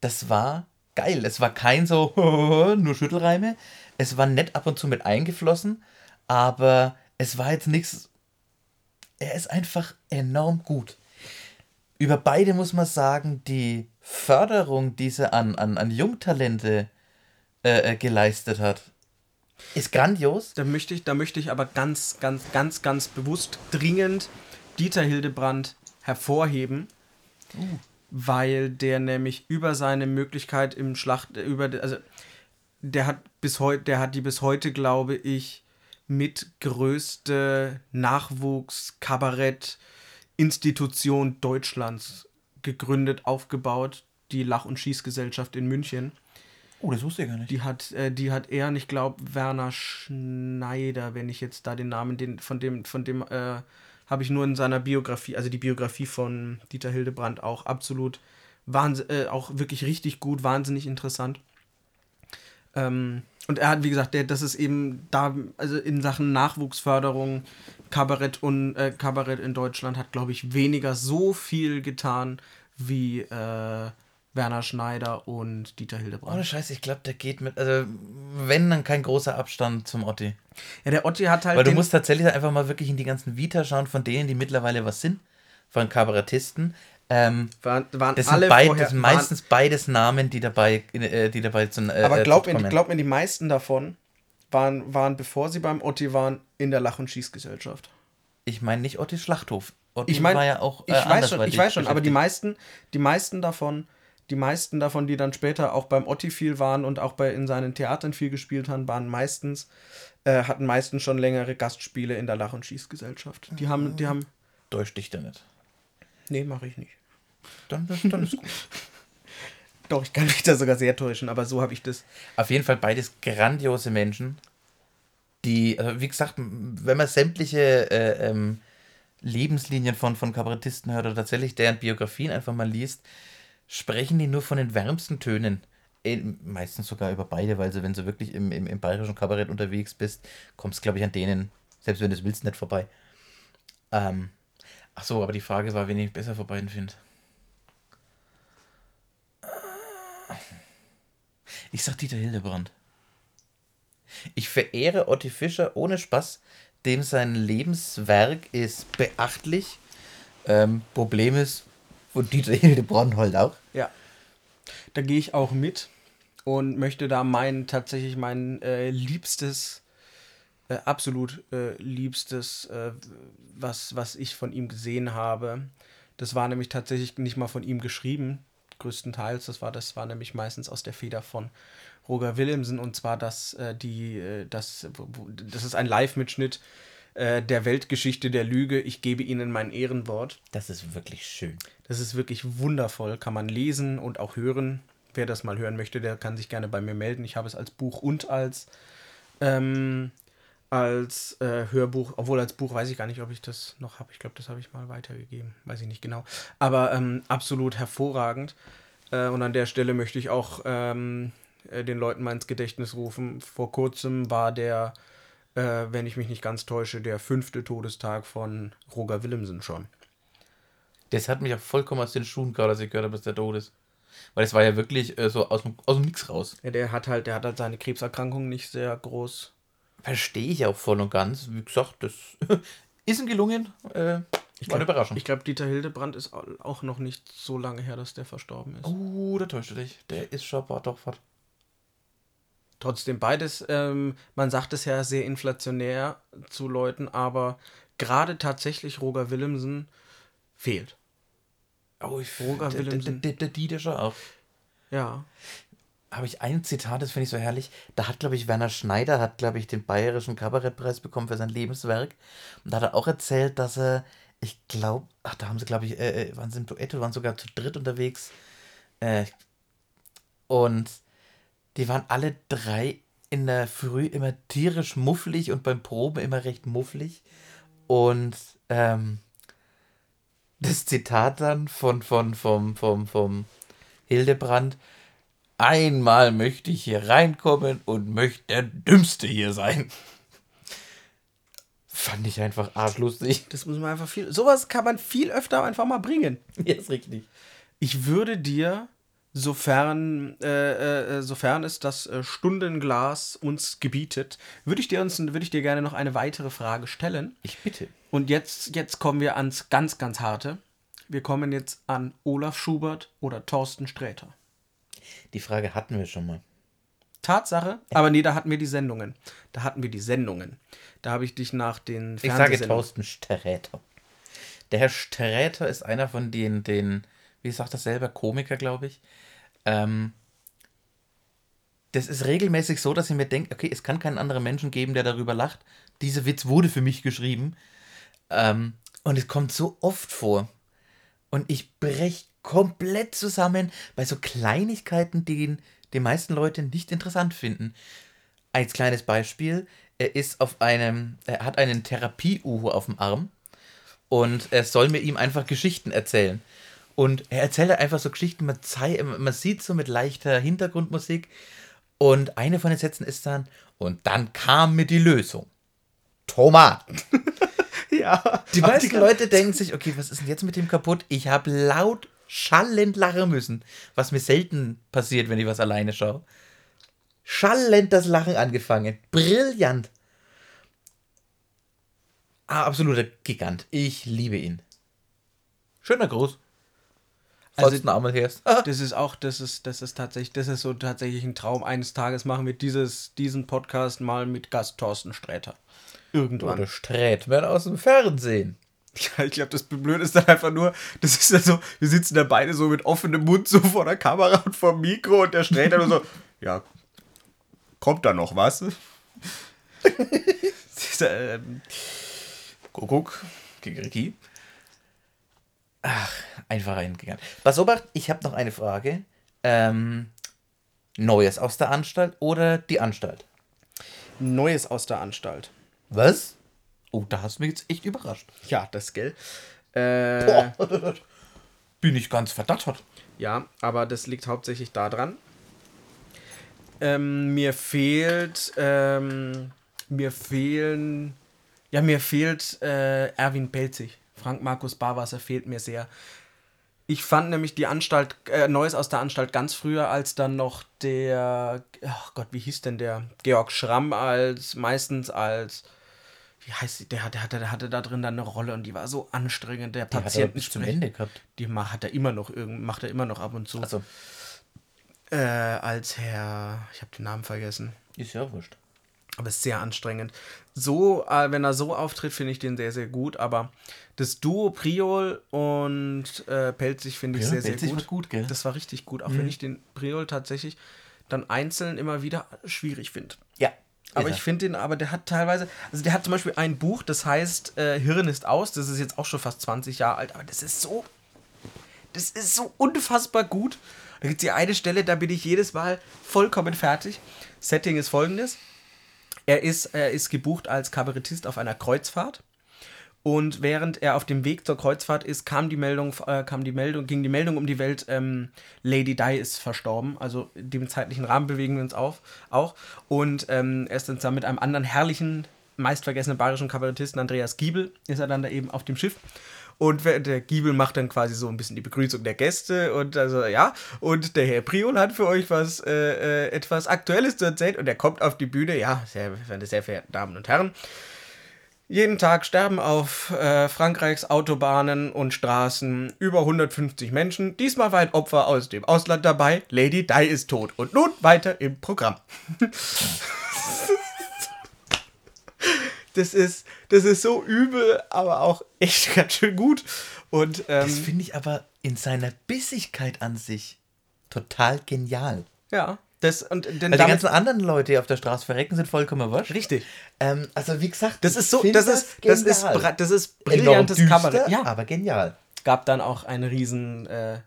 [SPEAKER 2] das war geil. Es war kein so nur Schüttelreime. Es war nett ab und zu mit eingeflossen, aber es war jetzt nichts. Er ist einfach enorm gut. Über beide muss man sagen, die Förderung, die sie an, an, an Jungtalente äh, äh geleistet hat, ist grandios.
[SPEAKER 1] Da möchte ich, da möchte ich aber ganz, ganz, ganz, ganz bewusst dringend Dieter Hildebrand hervorheben. Uh weil der nämlich über seine Möglichkeit im Schlacht, über, also der hat bis heute, der hat die bis heute, glaube ich, mit größte Nachwuchs-Kabarett-Institution Deutschlands gegründet, aufgebaut, die Lach- und Schießgesellschaft in München.
[SPEAKER 2] Oh, das wusste ich gar nicht.
[SPEAKER 1] Die hat, äh, die hat er, und ich glaube, Werner Schneider, wenn ich jetzt da den Namen den, von dem, von dem äh, habe ich nur in seiner Biografie, also die Biografie von Dieter Hildebrand auch absolut, äh, auch wirklich richtig gut, wahnsinnig interessant. Ähm, und er hat, wie gesagt, der, das ist eben da, also in Sachen Nachwuchsförderung, Kabarett und äh, Kabarett in Deutschland hat, glaube ich, weniger so viel getan wie äh, Werner Schneider und Dieter Hildebrand.
[SPEAKER 2] Ohne Scheiß, ich glaube, der geht mit, also wenn, dann kein großer Abstand zum Otti.
[SPEAKER 1] Ja, der Otti hat halt.
[SPEAKER 2] Weil du musst tatsächlich einfach mal wirklich in die ganzen Vita schauen, von denen, die mittlerweile was sind, von Kabarettisten. Ähm, waren, waren das, sind alle beid, das sind meistens waren, beides Namen, die dabei, äh, die dabei sind.
[SPEAKER 1] Äh, aber glaub, mir, glaub mir, die meisten davon waren, waren, bevor sie beim Otti waren, in der Lach- und Schießgesellschaft.
[SPEAKER 2] Ich meine nicht Otti Schlachthof. Otti ich meine, war ja
[SPEAKER 1] auch. Äh, ich weiß schon, ich weiß schon, aber die meisten, die meisten davon die meisten davon, die dann später auch beim Otti viel waren und auch bei, in seinen Theatern viel gespielt haben, waren meistens, äh, hatten meistens schon längere Gastspiele in der Lach- und Schießgesellschaft. Die haben, die haben.
[SPEAKER 2] Täusch dich da nicht.
[SPEAKER 1] Nee, mache ich nicht. Dann, dann ist gut. Doch, ich kann mich da sogar sehr täuschen, aber so habe ich das.
[SPEAKER 2] Auf jeden Fall beides grandiose Menschen, die, also wie gesagt, wenn man sämtliche äh, ähm, Lebenslinien von, von Kabarettisten hört oder tatsächlich deren Biografien einfach mal liest, sprechen die nur von den wärmsten Tönen. Meistens sogar über beide, weil sie, wenn du wirklich im, im, im bayerischen Kabarett unterwegs bist, kommst, glaube ich, an denen, selbst wenn du es willst, nicht vorbei. Ähm, ach so, aber die Frage war, wen ich besser vor beiden finde. Ich sag Dieter Hildebrand. Ich verehre Otti Fischer ohne Spaß, dem sein Lebenswerk ist beachtlich. Ähm, Problem ist, und Dieter Hildebrand halt auch.
[SPEAKER 1] Ja. Da gehe ich auch mit und möchte da mein, tatsächlich mein äh, liebstes, äh, absolut äh, liebstes, äh, was, was ich von ihm gesehen habe. Das war nämlich tatsächlich nicht mal von ihm geschrieben, größtenteils. Das war, das war nämlich meistens aus der Feder von Roger Willemsen und zwar das, äh, die, äh, das, das ist ein Live-Mitschnitt äh, der Weltgeschichte der Lüge. Ich gebe Ihnen mein Ehrenwort.
[SPEAKER 2] Das ist wirklich schön.
[SPEAKER 1] Das ist wirklich wundervoll. Kann man lesen und auch hören. Wer das mal hören möchte, der kann sich gerne bei mir melden. Ich habe es als Buch und als, ähm, als äh, Hörbuch, obwohl als Buch weiß ich gar nicht, ob ich das noch habe. Ich glaube, das habe ich mal weitergegeben. Weiß ich nicht genau. Aber ähm, absolut hervorragend. Äh, und an der Stelle möchte ich auch ähm, äh, den Leuten mal ins Gedächtnis rufen. Vor kurzem war der äh, wenn ich mich nicht ganz täusche, der fünfte Todestag von Roger Willemsen schon.
[SPEAKER 2] Das hat mich auch vollkommen aus den Schuhen gerade, als ich gehört habe, dass der tot ist. Weil es war ja wirklich äh, so aus dem, aus dem Nix raus.
[SPEAKER 1] Ja, der hat halt, der hat halt seine Krebserkrankung nicht sehr groß.
[SPEAKER 2] Verstehe ich auch voll und ganz. Wie gesagt, das ist ihm gelungen. Äh,
[SPEAKER 1] ich war eine Überraschung. Ich glaube, Dieter Hildebrand ist auch noch nicht so lange her, dass der verstorben ist.
[SPEAKER 2] Oh, da täuscht du dich. Der ist schon doch fort.
[SPEAKER 1] Trotzdem beides, ähm, man sagt es ja sehr inflationär zu Leuten, aber gerade tatsächlich Roger Willemsen fehlt.
[SPEAKER 2] Oh, ich Roger Willemsen. Der, der, Dieter auch.
[SPEAKER 1] Ja.
[SPEAKER 2] Habe ich ein Zitat, das finde ich so herrlich. Da hat, glaube ich, Werner Schneider, hat, glaube ich, den Bayerischen Kabarettpreis bekommen für sein Lebenswerk. Und da hat er auch erzählt, dass er Ich glaube, ach, da haben sie, glaube ich, äh, äh, waren sie im Duett waren sogar zu dritt unterwegs. Äh, und die waren alle drei in der Früh immer tierisch mufflig und beim Proben immer recht mufflig. Und ähm, das Zitat dann von, von, vom, vom, vom Hildebrand. Einmal möchte ich hier reinkommen und möchte der Dümmste hier sein. Fand ich einfach arschlustig.
[SPEAKER 1] Das muss man einfach viel. Sowas kann man viel öfter einfach mal bringen.
[SPEAKER 2] Ja, ist richtig.
[SPEAKER 1] Ich würde dir, sofern, äh, äh, sofern es das äh, Stundenglas uns gebietet, würde ich dir uns, würde ich dir gerne noch eine weitere Frage stellen.
[SPEAKER 2] Ich bitte.
[SPEAKER 1] Und jetzt, jetzt kommen wir ans ganz, ganz harte. Wir kommen jetzt an Olaf Schubert oder Thorsten Sträter.
[SPEAKER 2] Die Frage hatten wir schon mal.
[SPEAKER 1] Tatsache, aber nee, da hatten wir die Sendungen. Da hatten wir die Sendungen. Da habe ich dich nach den
[SPEAKER 2] Ich sage Thorsten Sträter. Der Herr Sträter ist einer von den, den wie sagt das selber, Komiker, glaube ich. Ähm, das ist regelmäßig so, dass ich mir denke, okay, es kann keinen anderen Menschen geben, der darüber lacht. Dieser Witz wurde für mich geschrieben. Ähm, und es kommt so oft vor. Und ich brech komplett zusammen bei so Kleinigkeiten, die die meisten Leute nicht interessant finden. Als kleines Beispiel, er ist auf einem, er hat einen Therapie-Uhu auf dem Arm und er soll mir ihm einfach Geschichten erzählen. Und er erzählt halt einfach so Geschichten, man, man sieht so mit leichter Hintergrundmusik und eine von den Sätzen ist dann, und dann kam mir die Lösung. Tomaten.
[SPEAKER 1] Ja.
[SPEAKER 2] Die meisten
[SPEAKER 1] kann-
[SPEAKER 2] Leute denken sich, okay, was ist denn jetzt mit dem kaputt? Ich habe laut schallend lachen müssen, was mir selten passiert, wenn ich was alleine schaue. Schallend das Lachen angefangen. Brillant. Ah, absoluter Gigant. Ich liebe ihn. Schöner Gruß.
[SPEAKER 1] Also-. Das ist auch, das ist, das ist tatsächlich, das ist so tatsächlich ein Traum. Eines Tages machen wir dieses, diesen Podcast mal mit Gast Thorsten Sträter. Irgendwann.
[SPEAKER 2] Oder Strätmann aus dem Fernsehen.
[SPEAKER 1] Ja, ich glaube, das Blöde ist dann einfach nur, das ist dann so, wir sitzen da beide so mit offenem Mund so vor der Kamera und vor dem Mikro und der Sträter nur so, ja, kommt da noch was? Das ist, ähm,
[SPEAKER 2] Kuckuck. Kikeriki. Ach, einfach ein Gigant. Was Obacht, ich habe noch eine Frage. Ähm, Neues aus der Anstalt oder die Anstalt?
[SPEAKER 1] Neues aus der Anstalt.
[SPEAKER 2] Was? Oh, da hast du mich jetzt echt überrascht.
[SPEAKER 1] Ja, das, gell? Äh,
[SPEAKER 2] Boah, bin ich ganz verdattert.
[SPEAKER 1] Ja, aber das liegt hauptsächlich daran. Ähm, mir fehlt, ähm, mir fehlen, ja, mir fehlt äh, Erwin Pelzig. Frank Markus Barwasser fehlt mir sehr. Ich fand nämlich die Anstalt, äh, Neues aus der Anstalt ganz früher, als dann noch der, ach Gott, wie hieß denn der? Georg Schramm als, meistens als, wie heißt sie, der, hatte- der, hatte, der hatte da drin dann eine Rolle und die war so anstrengend, der
[SPEAKER 2] Die er
[SPEAKER 1] Patient
[SPEAKER 2] bis zum Ende gehabt.
[SPEAKER 1] die hat er immer noch macht er immer noch ab und zu.
[SPEAKER 2] Also,
[SPEAKER 1] Äh, als Herr, ich habe den Namen vergessen,
[SPEAKER 2] ist ja wurscht.
[SPEAKER 1] Aber ist sehr anstrengend. So, äh, wenn er so auftritt, finde ich den sehr, sehr gut. Aber das Duo Priol und äh, Pelzig finde ich
[SPEAKER 2] Ja,
[SPEAKER 1] sehr, sehr
[SPEAKER 2] Pelzig
[SPEAKER 1] gut.
[SPEAKER 2] war gut, gell?
[SPEAKER 1] Das war richtig gut, auch wenn ich den Priol tatsächlich dann einzeln immer wieder schwierig finde.
[SPEAKER 2] Ja.
[SPEAKER 1] Aber ich finde den, aber der hat teilweise, also der hat zum Beispiel ein Buch, das heißt äh, Hirn ist aus, das ist jetzt auch schon fast 20 Jahre alt, aber das ist so, das ist so unfassbar gut. Da gibt es die eine Stelle, da bin ich jedes Mal vollkommen fertig. Setting ist folgendes. Er ist, er ist gebucht als Kabarettist auf einer Kreuzfahrt. Und während er auf dem Weg zur Kreuzfahrt ist, kam die Meldung, äh, kam die Meldung, ging die Meldung um die Welt, ähm, Lady Di ist verstorben. Also dem zeitlichen Rahmen bewegen wir uns auf, auch. Und ähm, er ist dann mit einem anderen herrlichen, meistvergessenen bayerischen Kabarettisten, Andreas Giebel, ist er dann da eben auf dem Schiff. Und der Giebel macht dann quasi so ein bisschen die Begrüßung der Gäste und also ja. Und der Herr Priol hat für euch was äh, äh, etwas Aktuelles zu erzählen und er kommt auf die Bühne. Ja, sehr, meine sehr verehrten Damen und Herren. Jeden Tag sterben auf äh, Frankreichs Autobahnen und Straßen über 150 Menschen. Diesmal war ein Opfer aus dem Ausland dabei. Lady Di ist tot. Und nun weiter im Programm. das, ist, das ist so übel, aber auch echt ganz schön gut. Und ähm,
[SPEAKER 2] Das finde ich aber in seiner Bissigkeit an sich total genial.
[SPEAKER 1] ja, Das, und denn
[SPEAKER 2] Weil die ganzen anderen Leute, die auf der Straße verrecken, sind vollkommen wasch.
[SPEAKER 1] richtig.
[SPEAKER 2] Ähm, also wie gesagt,
[SPEAKER 1] Das ist so,
[SPEAKER 2] find
[SPEAKER 1] das ist, das ist,
[SPEAKER 2] genial.
[SPEAKER 1] bra- das ist brillantes Kabarett. Ja,
[SPEAKER 2] aber genial.
[SPEAKER 1] gab dann auch einen riesen, äh,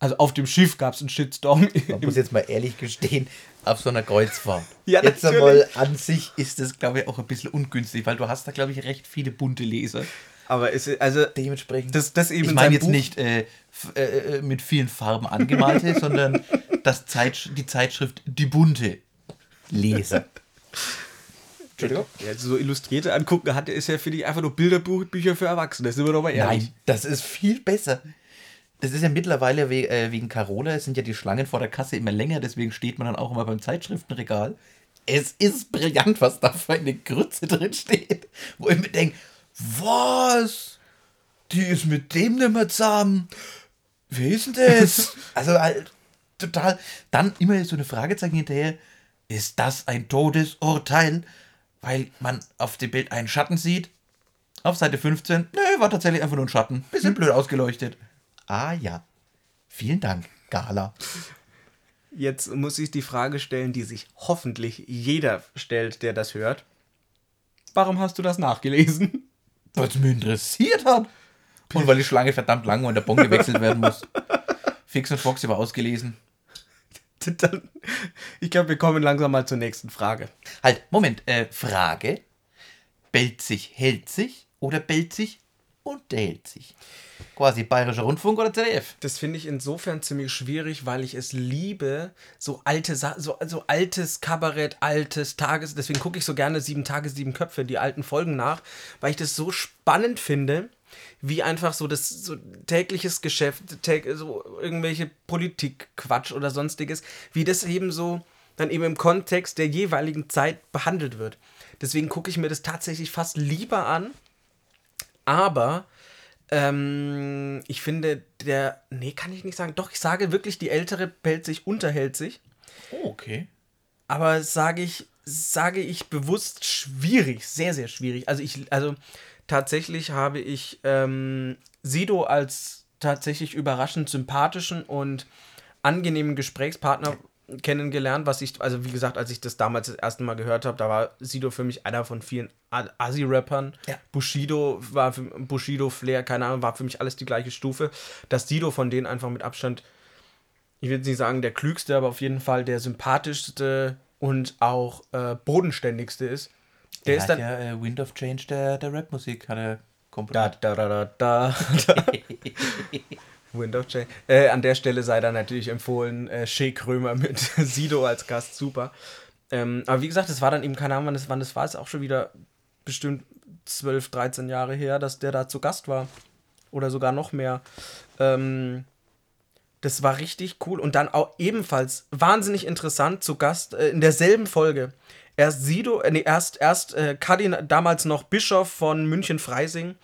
[SPEAKER 1] also auf dem Schiff gab es einen Shitstorm.
[SPEAKER 2] Man muss jetzt mal ehrlich gestehen, auf so einer Kreuzfahrt.
[SPEAKER 1] Ja,
[SPEAKER 2] jetzt einmal an sich ist das, glaube ich, auch ein bisschen ungünstig, weil du hast da, glaube ich, recht viele bunte Leser.
[SPEAKER 1] Aber es ist, also,
[SPEAKER 2] Dementsprechend.
[SPEAKER 1] das, das eben
[SPEAKER 2] ich
[SPEAKER 1] in
[SPEAKER 2] meine jetzt
[SPEAKER 1] Buch-
[SPEAKER 2] nicht äh, äh, äh, mit vielen Farben angemalte, sondern das Zeit, die Zeitschrift Die Bunte lese. Entschuldigung?
[SPEAKER 1] Ja, so Illustrierte angucken hatte, ist ja für die einfach nur Bilderbücher für Erwachsene. Sind wir doch mal ehrlich.
[SPEAKER 2] Nein, das ist viel besser. Das ist ja mittlerweile we äh, wegen Carola, es sind ja die Schlangen vor der Kasse immer länger, deswegen steht man dann auch immer beim Zeitschriftenregal. Es ist brillant, was da für eine Grütze drin steht. Wo ich mir denke, was? Die ist mit dem nicht mehr zusammen. Wer ist denn das? also halt total. Dann immer so eine Fragezeichen hinterher. Ist das ein Todesurteil? Weil man auf dem Bild einen Schatten sieht. Auf Seite 15. Nö, war tatsächlich einfach nur ein Schatten. Bisschen blöd ausgeleuchtet. Ah ja. Vielen Dank, Gala.
[SPEAKER 1] Jetzt muss ich die Frage stellen, die sich hoffentlich jeder stellt, der das hört. Warum hast du das nachgelesen?
[SPEAKER 2] Weil es mich interessiert hat. Und weil die Schlange verdammt lang war und der Bon gewechselt werden muss. Fix und Foxy war ausgelesen.
[SPEAKER 1] Ich glaube, wir kommen langsam mal zur nächsten Frage.
[SPEAKER 2] Halt, Moment, äh, Frage. Bellt sich, hält sich oder bellt sich, unterhält sich? Quasi Bayerischer Rundfunk oder ZDF?
[SPEAKER 1] Das finde ich insofern ziemlich schwierig, weil ich es liebe, so alte so, so altes Kabarett, altes Tages, deswegen gucke ich so gerne sieben Tage, sieben Köpfe, die alten Folgen nach, weil ich das so spannend finde, wie einfach so das so tägliches Geschäft, täg, so irgendwelche Politikquatsch oder sonstiges, wie das eben so dann eben im Kontext der jeweiligen Zeit behandelt wird. Deswegen gucke ich mir das tatsächlich fast lieber an, aber ähm, ich finde, der. Nee, kann ich nicht sagen. Doch, ich sage wirklich, die ältere bellt sich, unterhält sich.
[SPEAKER 2] Oh, okay.
[SPEAKER 1] Aber sage ich, sage ich bewusst schwierig, sehr, sehr schwierig. Also ich, also tatsächlich habe ich ähm, Sido als tatsächlich überraschend sympathischen und angenehmen Gesprächspartner kennengelernt, was ich, also wie gesagt, als ich das damals das erste Mal gehört habe, da war Sido für mich einer von vielen A- Assi-Rappern.
[SPEAKER 2] Ja.
[SPEAKER 1] Bushido war für Bushido, Flair, keine Ahnung, war für mich alles die gleiche Stufe. Dass Sido von denen einfach mit Abstand ich will jetzt nicht sagen der klügste, aber auf jeden Fall der sympathischste und auch äh, bodenständigste ist. Der
[SPEAKER 2] Der
[SPEAKER 1] ist dann.
[SPEAKER 2] ja äh, Wind of Change der, der Rapmusik, hat er komponiert.
[SPEAKER 1] da, da, da, da, da. Windows Change. Äh, an der Stelle sei dann natürlich empfohlen, äh, Shea Krömer mit Sido als Gast, super. Ähm, aber wie gesagt, es war dann eben keine Ahnung, wann das, wann das war, ist auch schon wieder bestimmt 12, 13 Jahre her, dass der da zu Gast war. Oder sogar noch mehr. Ähm, das war richtig cool. Und dann auch ebenfalls wahnsinnig interessant zu Gast äh, in derselben Folge. Erst Sido, äh, nee, erst, erst äh, Kardinal, damals noch Bischof von München-Freising.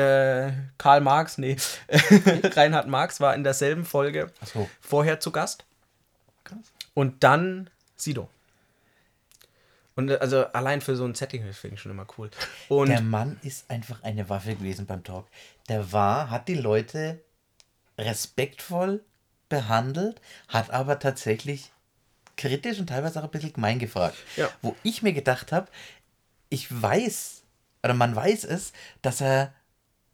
[SPEAKER 1] Äh, Karl Marx, nee, Reinhard Marx war in derselben Folge
[SPEAKER 2] so.
[SPEAKER 1] vorher zu Gast.
[SPEAKER 2] Krass.
[SPEAKER 1] Und dann Sido. Und äh, also allein für so ein Setting finde ich schon immer cool. Und
[SPEAKER 2] Der Mann ist einfach eine Waffe gewesen beim Talk. Der war, hat die Leute respektvoll behandelt, hat aber tatsächlich kritisch und teilweise auch ein bisschen gemein gefragt.
[SPEAKER 1] Ja.
[SPEAKER 2] Wo ich mir gedacht habe, ich weiß, oder man weiß es, dass er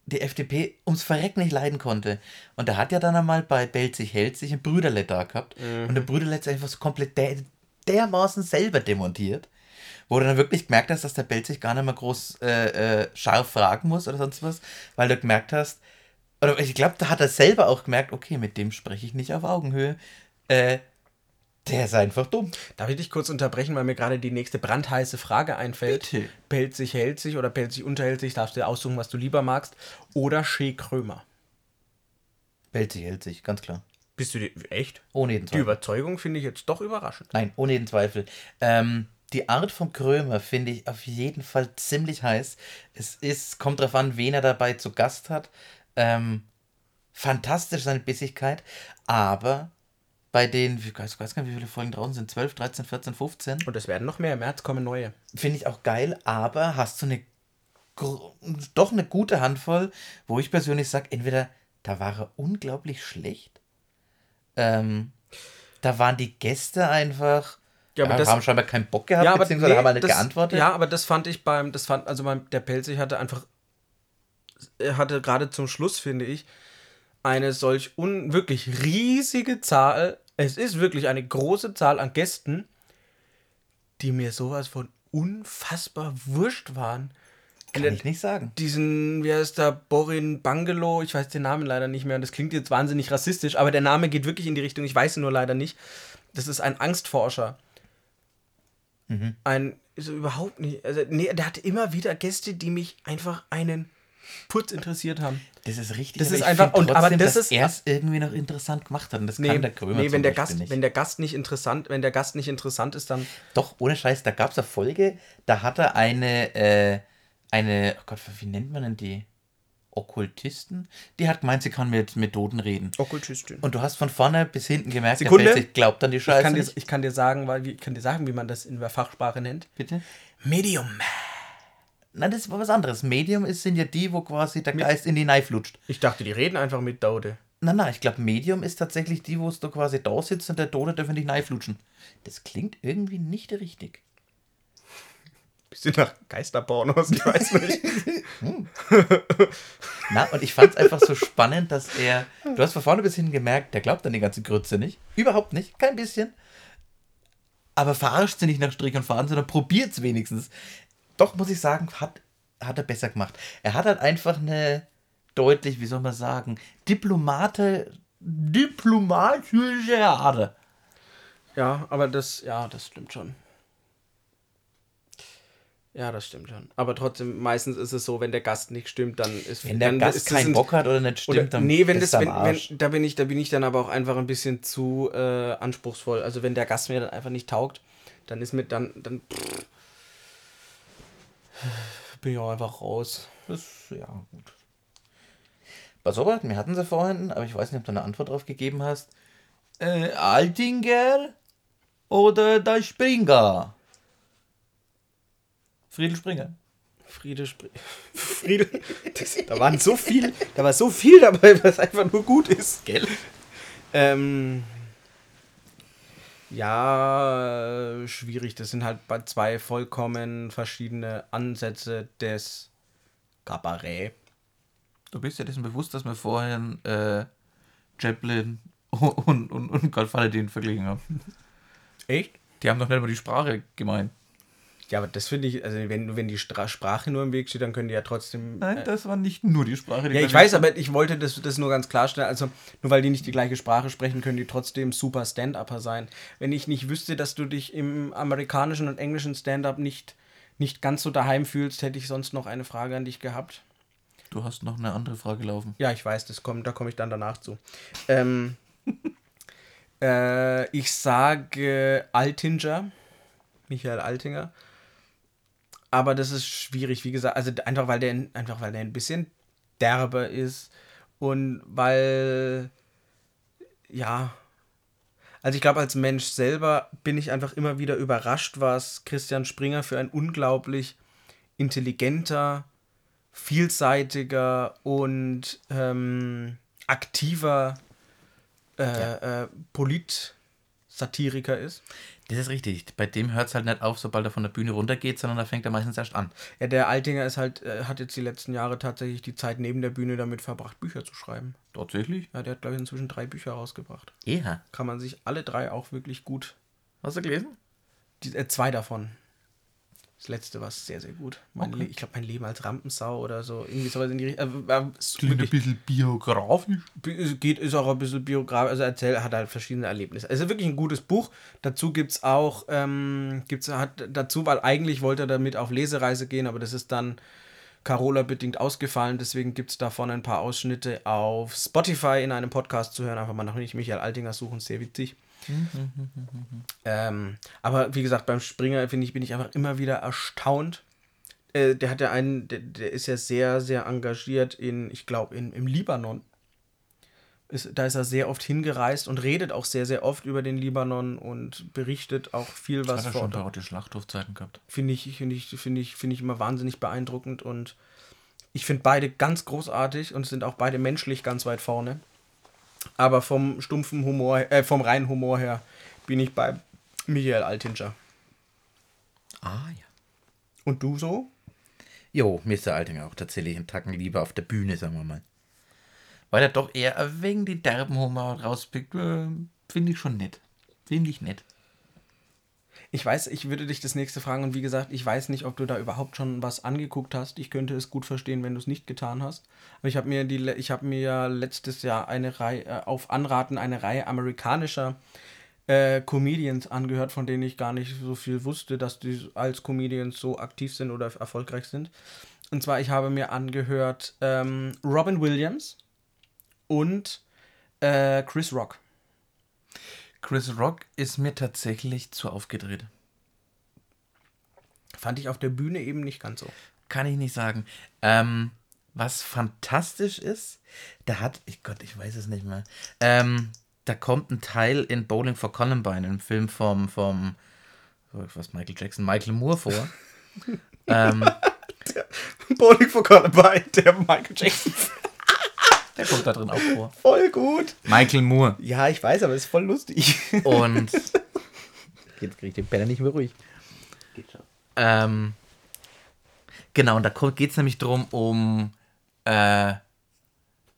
[SPEAKER 2] die FDP ums Verreck nicht leiden konnte. Und er hat ja dann einmal bei sich, hält sich ein Brüderle da gehabt. Und der Brüderle ist einfach so komplett der, dermaßen selber demontiert. Wo du dann wirklich gemerkt hast, dass der Belt sich gar nicht mehr groß äh, äh, scharf fragen muss oder sonst was, weil du gemerkt hast, oder ich glaube, da hat er selber auch gemerkt, okay, mit dem spreche ich nicht auf Augenhöhe. Äh, der ist einfach dumm.
[SPEAKER 1] Darf ich dich kurz unterbrechen, weil mir gerade die nächste brandheiße Frage einfällt?
[SPEAKER 2] Bitte.
[SPEAKER 1] Pellt sich, hält sich oder pellt sich, unterhält sich, darfst du dir aussuchen, was du lieber magst. Oder Shea Krömer.
[SPEAKER 2] Belt sich, hält sich, ganz klar.
[SPEAKER 1] Bist du die, echt?
[SPEAKER 2] Ohne jeden
[SPEAKER 1] Die
[SPEAKER 2] Zweifel.
[SPEAKER 1] Überzeugung finde ich jetzt doch überraschend.
[SPEAKER 2] Nein, ohne jeden Zweifel. Ähm, die Art von Krömer finde ich auf jeden Fall ziemlich heiß. Es ist, kommt drauf an, wen er dabei zu Gast hat. Ähm, fantastisch seine Bissigkeit, aber bei den, ich weiß, gar nicht, wie viele Folgen draußen sind, 12, 13, 14, 15,
[SPEAKER 1] Und es werden noch mehr. Im März kommen neue.
[SPEAKER 2] finde ich auch geil, aber hast du eine doch eine gute Handvoll, wo ich persönlich sage, entweder da war er unglaublich schlecht, ähm, da waren die Gäste einfach.
[SPEAKER 1] Ja, aber
[SPEAKER 2] ja,
[SPEAKER 1] das-
[SPEAKER 2] haben scheinbar keinen Bock gehabt,
[SPEAKER 1] ja, aber
[SPEAKER 2] beziehungsweise
[SPEAKER 1] nee,
[SPEAKER 2] haben halt nicht
[SPEAKER 1] das,
[SPEAKER 2] geantwortet.
[SPEAKER 1] Ja, aber das fand ich beim, das fand, also beim, der Pelzig hatte einfach, er hatte gerade zum Schluss, finde ich, eine solch un, wirklich riesige Zahl, es ist wirklich eine große Zahl an Gästen, die mir sowas von unfassbar wurscht waren.
[SPEAKER 2] Kann ich nicht sagen.
[SPEAKER 1] diesen, wie heißt der, Borin Bangelo, ich weiß den Namen leider nicht mehr und das klingt jetzt wahnsinnig rassistisch, aber der Name geht wirklich in die Richtung, ich weiß ihn nur leider nicht. Das ist ein Angstforscher. Ein, so überhaupt nicht, also, nee, der hatte immer wieder Gäste, die mich einfach einen Putz interessiert haben.
[SPEAKER 2] Das ist richtig.
[SPEAKER 1] Das
[SPEAKER 2] aber
[SPEAKER 1] ist
[SPEAKER 2] ich
[SPEAKER 1] einfach- und- aber
[SPEAKER 2] trotzdem,
[SPEAKER 1] das
[SPEAKER 2] dass
[SPEAKER 1] ist-
[SPEAKER 2] er es irgendwie noch interessant gemacht hat. Und das
[SPEAKER 1] Nee,
[SPEAKER 2] kann der Krömer
[SPEAKER 1] nee wenn, der
[SPEAKER 2] Beispiel
[SPEAKER 1] Gast,
[SPEAKER 2] nicht.
[SPEAKER 1] wenn der Gast nicht interessant, wenn der Gast nicht interessant ist, dann.
[SPEAKER 2] Doch, ohne Scheiß, da gab es eine Folge, da hat er eine, äh, eine, oh Gott, wie nennt man denn die? Okkultisten? Die hat gemeint, sie kann mit Methoden reden.
[SPEAKER 1] Okkultistin.
[SPEAKER 2] Und du hast von vorne bis hinten gemerkt,
[SPEAKER 1] Sekunde.
[SPEAKER 2] der Pelzig glaubt an die
[SPEAKER 1] Ich
[SPEAKER 2] Scheiße
[SPEAKER 1] kann, dir, ich kann dir sagen, weil, wie- ich kann dir sagen, wie man das in der Fachsprache nennt.
[SPEAKER 2] Bitte?
[SPEAKER 1] Medium.
[SPEAKER 2] Nein, das war was anderes. Medium ist, sind ja die, wo quasi der Geist in die Knife lutscht.
[SPEAKER 1] Ich dachte, die reden einfach mit Daude.
[SPEAKER 2] Nein, nein, ich glaube, Medium ist tatsächlich die, wo da quasi da sitzt und der Tote darf in die Knife lutschen. Das klingt irgendwie nicht richtig.
[SPEAKER 1] Bisschen nach Geisterpornos, ich weiß nicht.
[SPEAKER 2] Na, und ich fand es einfach so spannend, dass er. Du hast von vorne bis hinten gemerkt, der glaubt an die ganze Grütze nicht. Überhaupt nicht, kein bisschen. Aber verarscht sie nicht nach Strich und Faden, sondern probiert es wenigstens. Doch, muss ich sagen, hat, hat er besser gemacht. Er hat halt einfach eine deutlich, wie soll man sagen, Diplomate, diplomatische Ader.
[SPEAKER 1] Ja, aber das, ja, das stimmt schon. Ja, das stimmt schon. Aber trotzdem, meistens ist es so, wenn der Gast nicht stimmt, dann ist
[SPEAKER 2] Wenn der
[SPEAKER 1] dann
[SPEAKER 2] Gast keinen
[SPEAKER 1] ein-
[SPEAKER 2] Bock hat oder nicht stimmt,
[SPEAKER 1] Oder,
[SPEAKER 2] dann
[SPEAKER 1] nee, wenn
[SPEAKER 2] ist
[SPEAKER 1] das,
[SPEAKER 2] er
[SPEAKER 1] wenn, wenn, da bin ich, da bin ich dann aber auch einfach ein bisschen zu äh, anspruchsvoll. Also wenn der Gast mir dann einfach nicht taugt, dann ist mit dann, dann pff, bin ich auch einfach raus.
[SPEAKER 2] Das, ja, gut. Pass auf, wir hatten sie vorhin, aber ich weiß nicht, ob du eine Antwort drauf gegeben hast. Äh, Altinger oder der Springer? Friedel Springer.
[SPEAKER 1] Friede, Spr Friede. Das, da waren so viel, da war so viel dabei, was einfach nur gut ist.
[SPEAKER 2] Gell?
[SPEAKER 1] Ähm, ja, äh, schwierig. Das sind halt bei zwei vollkommen verschiedene Ansätze des Kabarett.
[SPEAKER 2] Du bist ja dessen bewusst, dass wir vorhin äh, Chaplin und, und, und Goldfaladin verglichen haben.
[SPEAKER 1] Echt?
[SPEAKER 2] Die haben doch nicht mal die Sprache gemeint.
[SPEAKER 1] Ja, aber das finde ich, also wenn, wenn die Stra Sprache nur im Weg steht, dann können die ja trotzdem.
[SPEAKER 2] Nein,
[SPEAKER 1] äh,
[SPEAKER 2] das war nicht nur die Sprache. Die
[SPEAKER 1] ja, ich weiß, aber ich wollte das, das nur ganz klarstellen. Also, nur weil die nicht die gleiche Sprache sprechen, können die trotzdem super Stand-Upper sein. Wenn ich nicht wüsste, dass du dich im amerikanischen und englischen Stand-Up nicht, nicht ganz so daheim fühlst, hätte ich sonst noch eine Frage an dich gehabt.
[SPEAKER 2] Du hast noch eine andere Frage laufen.
[SPEAKER 1] Ja, ich weiß, das kommt, da komme ich dann danach zu. Ähm, äh, ich sage Altinger, Michael Altinger. Aber das ist schwierig, wie gesagt, also einfach weil der einfach weil der ein bisschen derber ist und weil ja, also ich glaube als Mensch selber bin ich einfach immer wieder überrascht, was Christian Springer für ein unglaublich intelligenter, vielseitiger und ähm, aktiver äh, äh, Polit-Satiriker ist.
[SPEAKER 2] Das ist richtig. Bei dem hört es halt nicht auf, sobald er von der Bühne runtergeht, sondern da fängt er meistens erst an.
[SPEAKER 1] Ja, der Altinger ist halt, äh, hat jetzt die letzten Jahre tatsächlich die Zeit neben der Bühne damit verbracht, Bücher zu schreiben.
[SPEAKER 2] Tatsächlich?
[SPEAKER 1] Ja, der hat, glaube ich, inzwischen drei Bücher rausgebracht.
[SPEAKER 2] Ja.
[SPEAKER 1] Kann man sich alle drei auch wirklich gut.
[SPEAKER 2] Hast du gelesen?
[SPEAKER 1] Die, äh, zwei davon. Das letzte war sehr, sehr gut. Mein
[SPEAKER 2] Okay.
[SPEAKER 1] Ich glaube, mein Leben als Rampensau oder so. Irgendwie sowas in die Richtung. Äh, ist
[SPEAKER 2] Klingt ein bisschen biografisch.
[SPEAKER 1] Bi- geht, ist auch ein bisschen biografisch, also erzählt, hat halt verschiedene Erlebnisse. Also wirklich ein gutes Buch. Dazu gibt es auch, ähm, gibt's, hat dazu, weil eigentlich wollte er damit auf Lesereise gehen, aber das ist dann Carola bedingt ausgefallen, deswegen gibt es davon ein paar Ausschnitte auf Spotify in einem Podcast zu hören. Einfach mal nach nicht Michael Altinger suchen, sehr witzig. Ähm, aber wie gesagt, beim Springer finde ich, bin ich einfach immer wieder erstaunt. Äh, der hat ja einen, der, der ist ja sehr, sehr engagiert in, ich glaube, im Libanon. Ist, da ist er sehr oft hingereist und redet auch sehr, sehr oft über den Libanon und berichtet auch viel,
[SPEAKER 2] Was hat er
[SPEAKER 1] vor
[SPEAKER 2] schon
[SPEAKER 1] Ort
[SPEAKER 2] bei die Schlachthofzeiten gehabt.
[SPEAKER 1] finde ich, finde ich, finde ich, finde ich immer wahnsinnig beeindruckend und ich finde beide ganz großartig und sind auch beide menschlich ganz weit vorne. Aber vom stumpfen Humor, äh, vom reinen Humor her bin ich bei Michael Altinger.
[SPEAKER 2] Ah, ja.
[SPEAKER 1] Und du so?
[SPEAKER 2] Jo, mir ist der Altinger auch tatsächlich einen Tacken lieber auf der Bühne, sagen wir mal. Weil er doch eher wegen den derben Humor rauspickt. Äh, Finde ich schon nett. Finde ich nett.
[SPEAKER 1] Ich weiß, ich würde dich das nächste fragen und wie gesagt, ich weiß nicht, ob du da überhaupt schon was angeguckt hast. Ich könnte es gut verstehen, wenn du es nicht getan hast. Aber ich habe mir die, ich habe mir ja letztes Jahr eine Reihe äh, auf Anraten eine Reihe amerikanischer äh, Comedians angehört, von denen ich gar nicht so viel wusste, dass die als Comedians so aktiv sind oder erfolgreich sind. Und zwar, ich habe mir angehört ähm, Robin Williams und äh, Chris Rock.
[SPEAKER 2] Chris Rock ist mir tatsächlich zu aufgedreht.
[SPEAKER 1] Fand ich auf der Bühne eben nicht ganz so.
[SPEAKER 2] Kann ich nicht sagen. Ähm, was fantastisch ist, da hat, ich Gott, ich weiß es nicht mehr. Ähm, da kommt ein Teil in Bowling for Columbine, einem Film vom, vom was Michael Jackson, Michael Moore vor. ähm,
[SPEAKER 1] Bowling for Columbine, der Michael Jackson.
[SPEAKER 2] Der kommt da drin auch vor.
[SPEAKER 1] Voll gut.
[SPEAKER 2] Michael Moore.
[SPEAKER 1] Ja, ich weiß, aber ist voll lustig.
[SPEAKER 2] Und
[SPEAKER 1] jetzt kriege ich den Penner nicht mehr ruhig.
[SPEAKER 2] Geht schon. Ähm, genau, und da geht es nämlich drum um äh,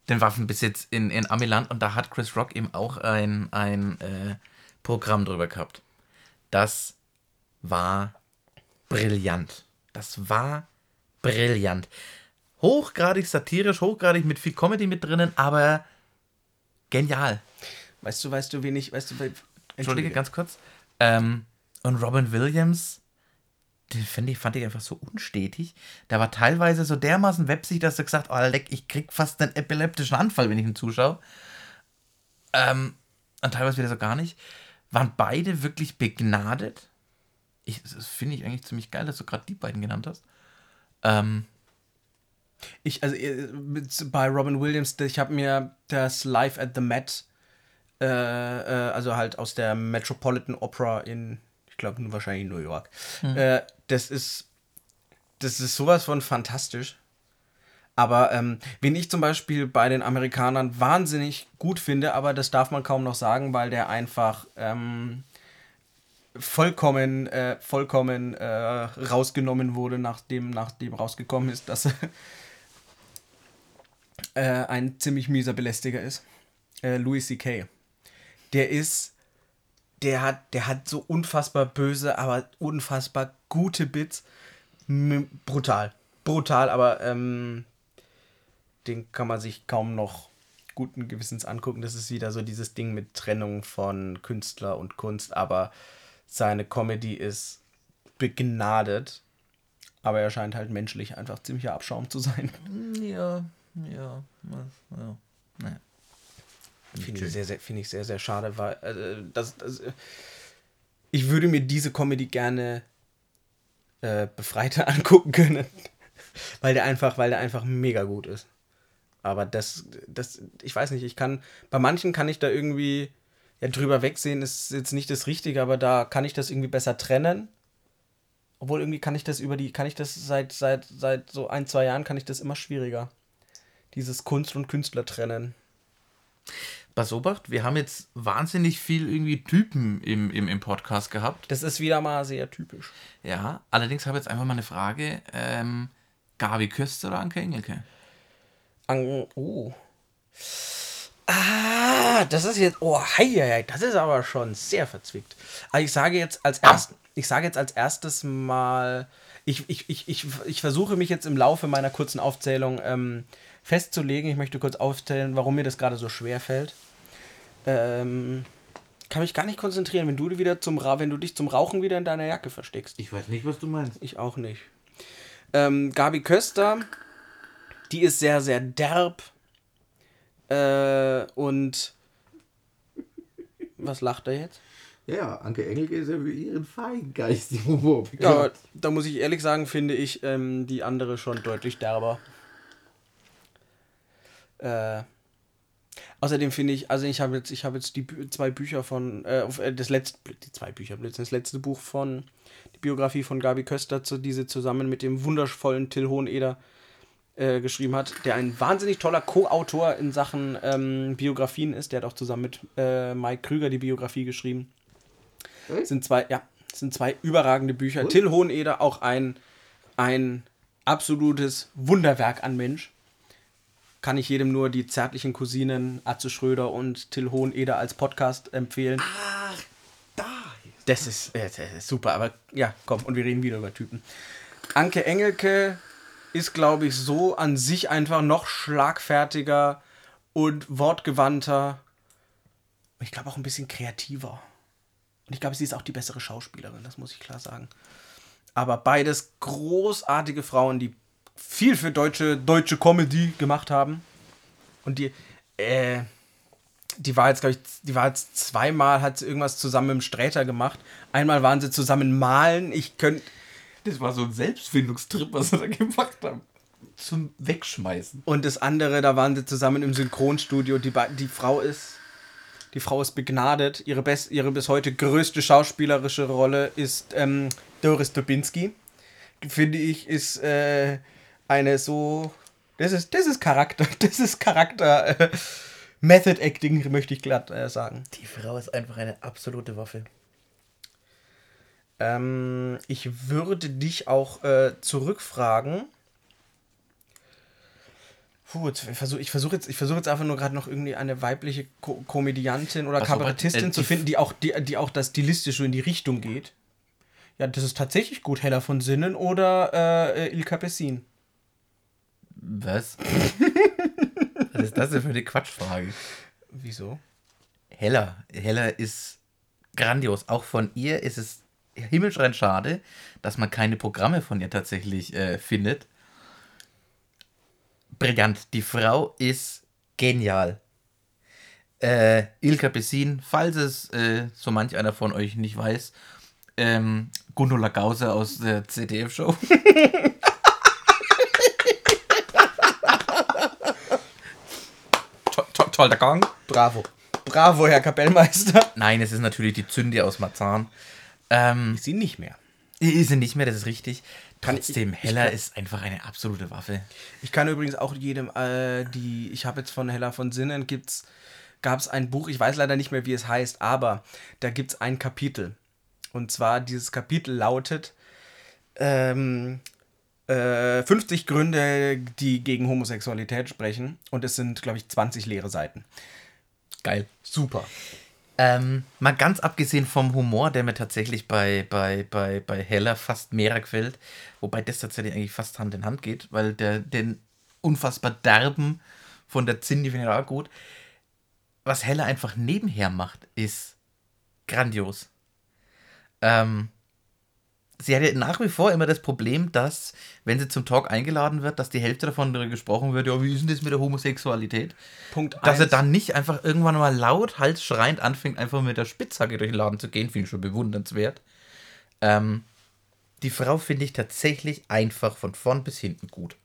[SPEAKER 2] den Waffenbesitz in, in Amiland und da hat Chris Rock eben auch ein, ein äh, Programm drüber gehabt. Das war brillant. Das war brillant. Hochgradig satirisch, hochgradig mit viel Comedy mit drinnen, aber genial.
[SPEAKER 1] Weißt du, weißt du, wen ich, weißt du,
[SPEAKER 2] Entschuldige, ganz kurz. Ähm, und Robin Williams, den fand ich, fand ich einfach so unstetig. Der war teilweise so dermaßen websig, dass er gesagt oh, leck, ich krieg fast einen epileptischen Anfall, wenn ich ihn zuschaue. Ähm, und teilweise wieder so gar nicht. Waren beide wirklich begnadet. Ich, das finde ich eigentlich ziemlich geil, dass du gerade die beiden genannt hast. Ähm,
[SPEAKER 1] ich, also bei Robin Williams, ich habe mir das Live at the Met, äh, äh, also halt aus der Metropolitan Opera in, ich glaube wahrscheinlich New York. Mhm. Äh, das ist, das ist sowas von fantastisch. Aber ähm, wen ich zum Beispiel bei den Amerikanern wahnsinnig gut finde, aber das darf man kaum noch sagen, weil der einfach ähm, vollkommen, äh, vollkommen äh, rausgenommen wurde, nachdem, nachdem rausgekommen ist, dass äh, ein ziemlich mieser Belästiger ist. Äh, Louis C.K. Der ist, der hat, der hat so unfassbar böse, aber unfassbar gute Bits. M brutal. Brutal, aber ähm, den kann man sich kaum noch guten Gewissens angucken. Das ist wieder so dieses Ding mit Trennung von Künstler und Kunst, aber seine Comedy ist begnadet. Aber er scheint halt menschlich einfach ziemlicher Abschaum zu sein.
[SPEAKER 2] Ja, ja, ja. Naja.
[SPEAKER 1] Finde ich, sehr, sehr, find ich sehr, sehr schade, weil äh, das, das, ich würde mir diese Comedy gerne äh, befreiter angucken können. weil der einfach, weil der einfach mega gut ist. Aber das, das, ich weiß nicht, ich kann, bei manchen kann ich da irgendwie ja, drüber wegsehen, ist jetzt nicht das Richtige, aber da kann ich das irgendwie besser trennen. Obwohl irgendwie kann ich das über die, kann ich das seit, seit, seit so ein, zwei Jahren kann ich das immer schwieriger dieses Kunst und Künstler trennen.
[SPEAKER 2] Pass Obacht, wir haben jetzt wahnsinnig viel irgendwie Typen im, im, im Podcast gehabt.
[SPEAKER 1] Das ist wieder mal sehr typisch.
[SPEAKER 2] Ja, allerdings habe ich jetzt einfach mal eine Frage. Ähm, Gabi Köster oder Anke Engelke?
[SPEAKER 1] An oh. Ah, das ist jetzt, oh, hei, hei, das ist aber schon sehr verzwickt. Aber ich sage jetzt als erst, ich sage jetzt als erstes mal, ich, ich, ich, ich, ich versuche mich jetzt im Laufe meiner kurzen Aufzählung ähm, festzulegen. Ich möchte kurz aufzählen, warum mir das gerade so schwer fällt. Ähm, kann mich gar nicht konzentrieren, wenn du wieder zum wenn du dich zum Rauchen wieder in deiner Jacke versteckst.
[SPEAKER 2] Ich weiß nicht, was du meinst.
[SPEAKER 1] Ich auch nicht. Ähm, Gabi Köster, die ist sehr, sehr derb. Äh, und was lacht er jetzt?
[SPEAKER 2] Ja, Anke Engelke ist ja für ihren feingeistigen Humor
[SPEAKER 1] Ja, da muss ich ehrlich sagen, finde ich ähm, die andere schon deutlich derber. Äh, außerdem finde ich, also ich habe jetzt, ich habe jetzt die zwei Bücher von, äh, äh, das letzte, die zwei Bücher, das letzte Buch von, die Biografie von Gabi Köster, zu, diese zusammen mit dem wundervollen Till Hoheneder äh, geschrieben hat, der ein wahnsinnig toller Co-Autor in Sachen ähm, Biografien ist. Der hat auch zusammen mit äh, Mike Krüger die Biografie geschrieben.
[SPEAKER 3] Hm?
[SPEAKER 1] Sind zwei, ja, sind zwei überragende Bücher. Till Hoheneder, auch ein, ein absolutes Wunderwerk an Mensch. Kann ich jedem nur die zärtlichen Cousinen Atze Schröder und Till Hoheneder als Podcast empfehlen.
[SPEAKER 3] Ach, da.
[SPEAKER 1] Das ist, äh, das ist super, aber ja, komm, und wir reden wieder über Typen. Anke Engelke ist, glaube ich, so an sich einfach noch schlagfertiger und wortgewandter. Ich glaube auch ein bisschen kreativer. Und ich glaube, sie ist auch die bessere Schauspielerin, das muss ich klar sagen. Aber beides großartige Frauen, die viel für deutsche, deutsche Comedy gemacht haben. Und die, äh, die war jetzt, glaube ich, die war jetzt zweimal, hat sie irgendwas zusammen dem Sträter gemacht. Einmal waren sie zusammen malen. Ich könnte.
[SPEAKER 3] Das war so ein Selbstfindungstrip, was wir da gemacht haben. Zum Wegschmeißen.
[SPEAKER 1] Und das andere, da waren sie zusammen im Synchronstudio. Die, die Frau ist. Die Frau ist begnadet. Ihre, best, ihre bis heute größte schauspielerische Rolle ist ähm, Doris Dubinsky. Finde ich, ist äh, eine so. Das ist, das ist Charakter. Das ist Charakter. Äh, Method Acting, möchte ich glatt äh, sagen.
[SPEAKER 2] Die Frau ist einfach eine absolute Waffe.
[SPEAKER 1] Ähm, ich würde dich auch äh, zurückfragen. Puh, jetzt, ich versuche versuch jetzt, ich versuch jetzt einfach nur gerade noch irgendwie eine weibliche Ko Komödiantin oder
[SPEAKER 2] Ach so,
[SPEAKER 1] Kabarettistin
[SPEAKER 2] äh,
[SPEAKER 1] zu finden, die auch, die, die auch das stilistische in die Richtung geht. Ja, das ist tatsächlich gut. Hella von Sinnen oder äh, Ilka Bessin.
[SPEAKER 2] Was? Was ist das denn für eine Quatschfrage?
[SPEAKER 1] Wieso?
[SPEAKER 2] Hella. Hella ist grandios. Auch von ihr ist es himmelschreiend schade, dass man keine Programme von ihr tatsächlich äh, findet. Brillant. Die Frau ist genial. Äh, Ilka Bessin, falls es äh, so manch einer von euch nicht weiß, ähm, Gundula Gause aus der ZDF-Show. toll, der Gang.
[SPEAKER 1] Bravo. Bravo, Herr Kapellmeister.
[SPEAKER 2] Nein, es ist natürlich die Zünde aus Marzahn. Ähm,
[SPEAKER 1] Sie nicht mehr.
[SPEAKER 2] ist sie nicht mehr, das ist richtig.
[SPEAKER 1] Ich-
[SPEAKER 2] Trotzdem,
[SPEAKER 1] ich
[SPEAKER 2] Hella
[SPEAKER 1] kann-
[SPEAKER 2] ist einfach eine absolute Waffe.
[SPEAKER 1] Ich kann übrigens auch jedem, äh, die, ich habe jetzt von Hella von Sinnen, gibt's, gab es ein Buch, ich weiß leider nicht mehr, wie es heißt, aber da gibt es ein Kapitel. Und zwar, dieses Kapitel lautet ähm, äh, 50 Gründe, die gegen Homosexualität sprechen. Und es sind, glaube ich, 20 leere Seiten.
[SPEAKER 2] Geil.
[SPEAKER 1] Super.
[SPEAKER 2] Ähm, mal ganz abgesehen vom Humor, der mir tatsächlich bei, bei, bei, bei Hella fast mehr gefällt, wobei das tatsächlich eigentlich fast Hand in Hand geht, weil der den unfassbar derben von der Cindy finde ich auch gut. Was Hella einfach nebenher macht, ist grandios. Ähm, sie hat ja nach wie vor immer das Problem, dass, wenn sie zum Talk eingeladen wird, dass die Hälfte davon gesprochen wird, ja, wie ist denn das mit der Homosexualität?
[SPEAKER 1] Punkt
[SPEAKER 2] Dass er dann nicht einfach irgendwann mal laut, halsschreiend anfängt, einfach mit der Spitzhacke durch den Laden zu gehen, finde ich schon bewundernswert. Ähm, die Frau finde ich tatsächlich einfach von vorn bis hinten gut.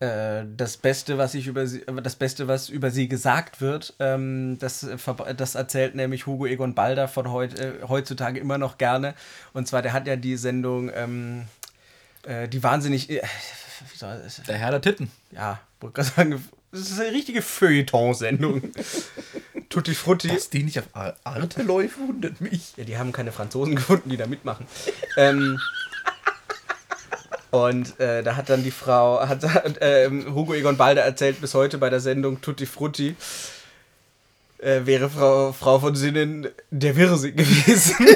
[SPEAKER 1] Äh, das Beste, was ich über sie, das Beste, was über sie gesagt wird, ähm, das, das erzählt nämlich Hugo Egon Balder von heut, äh, heutzutage immer noch gerne. Und zwar, der hat ja die Sendung, ähm, äh, die wahnsinnig, äh,
[SPEAKER 2] Der Herr der Titten.
[SPEAKER 1] ja, wollte gerade sagen, das ist eine richtige Feuilleton-Sendung. Tutti Frutti.
[SPEAKER 2] Dass die nicht auf Ar Arte läuft, wundert mich.
[SPEAKER 1] Ja, die haben keine Franzosen gefunden, die da mitmachen. ähm, und äh, da hat dann die Frau, hat ähm, Hugo Egon Balder erzählt bis heute bei der Sendung Tutti Frutti, äh, wäre Frau, Frau von Sinnen der Wirsing gewesen.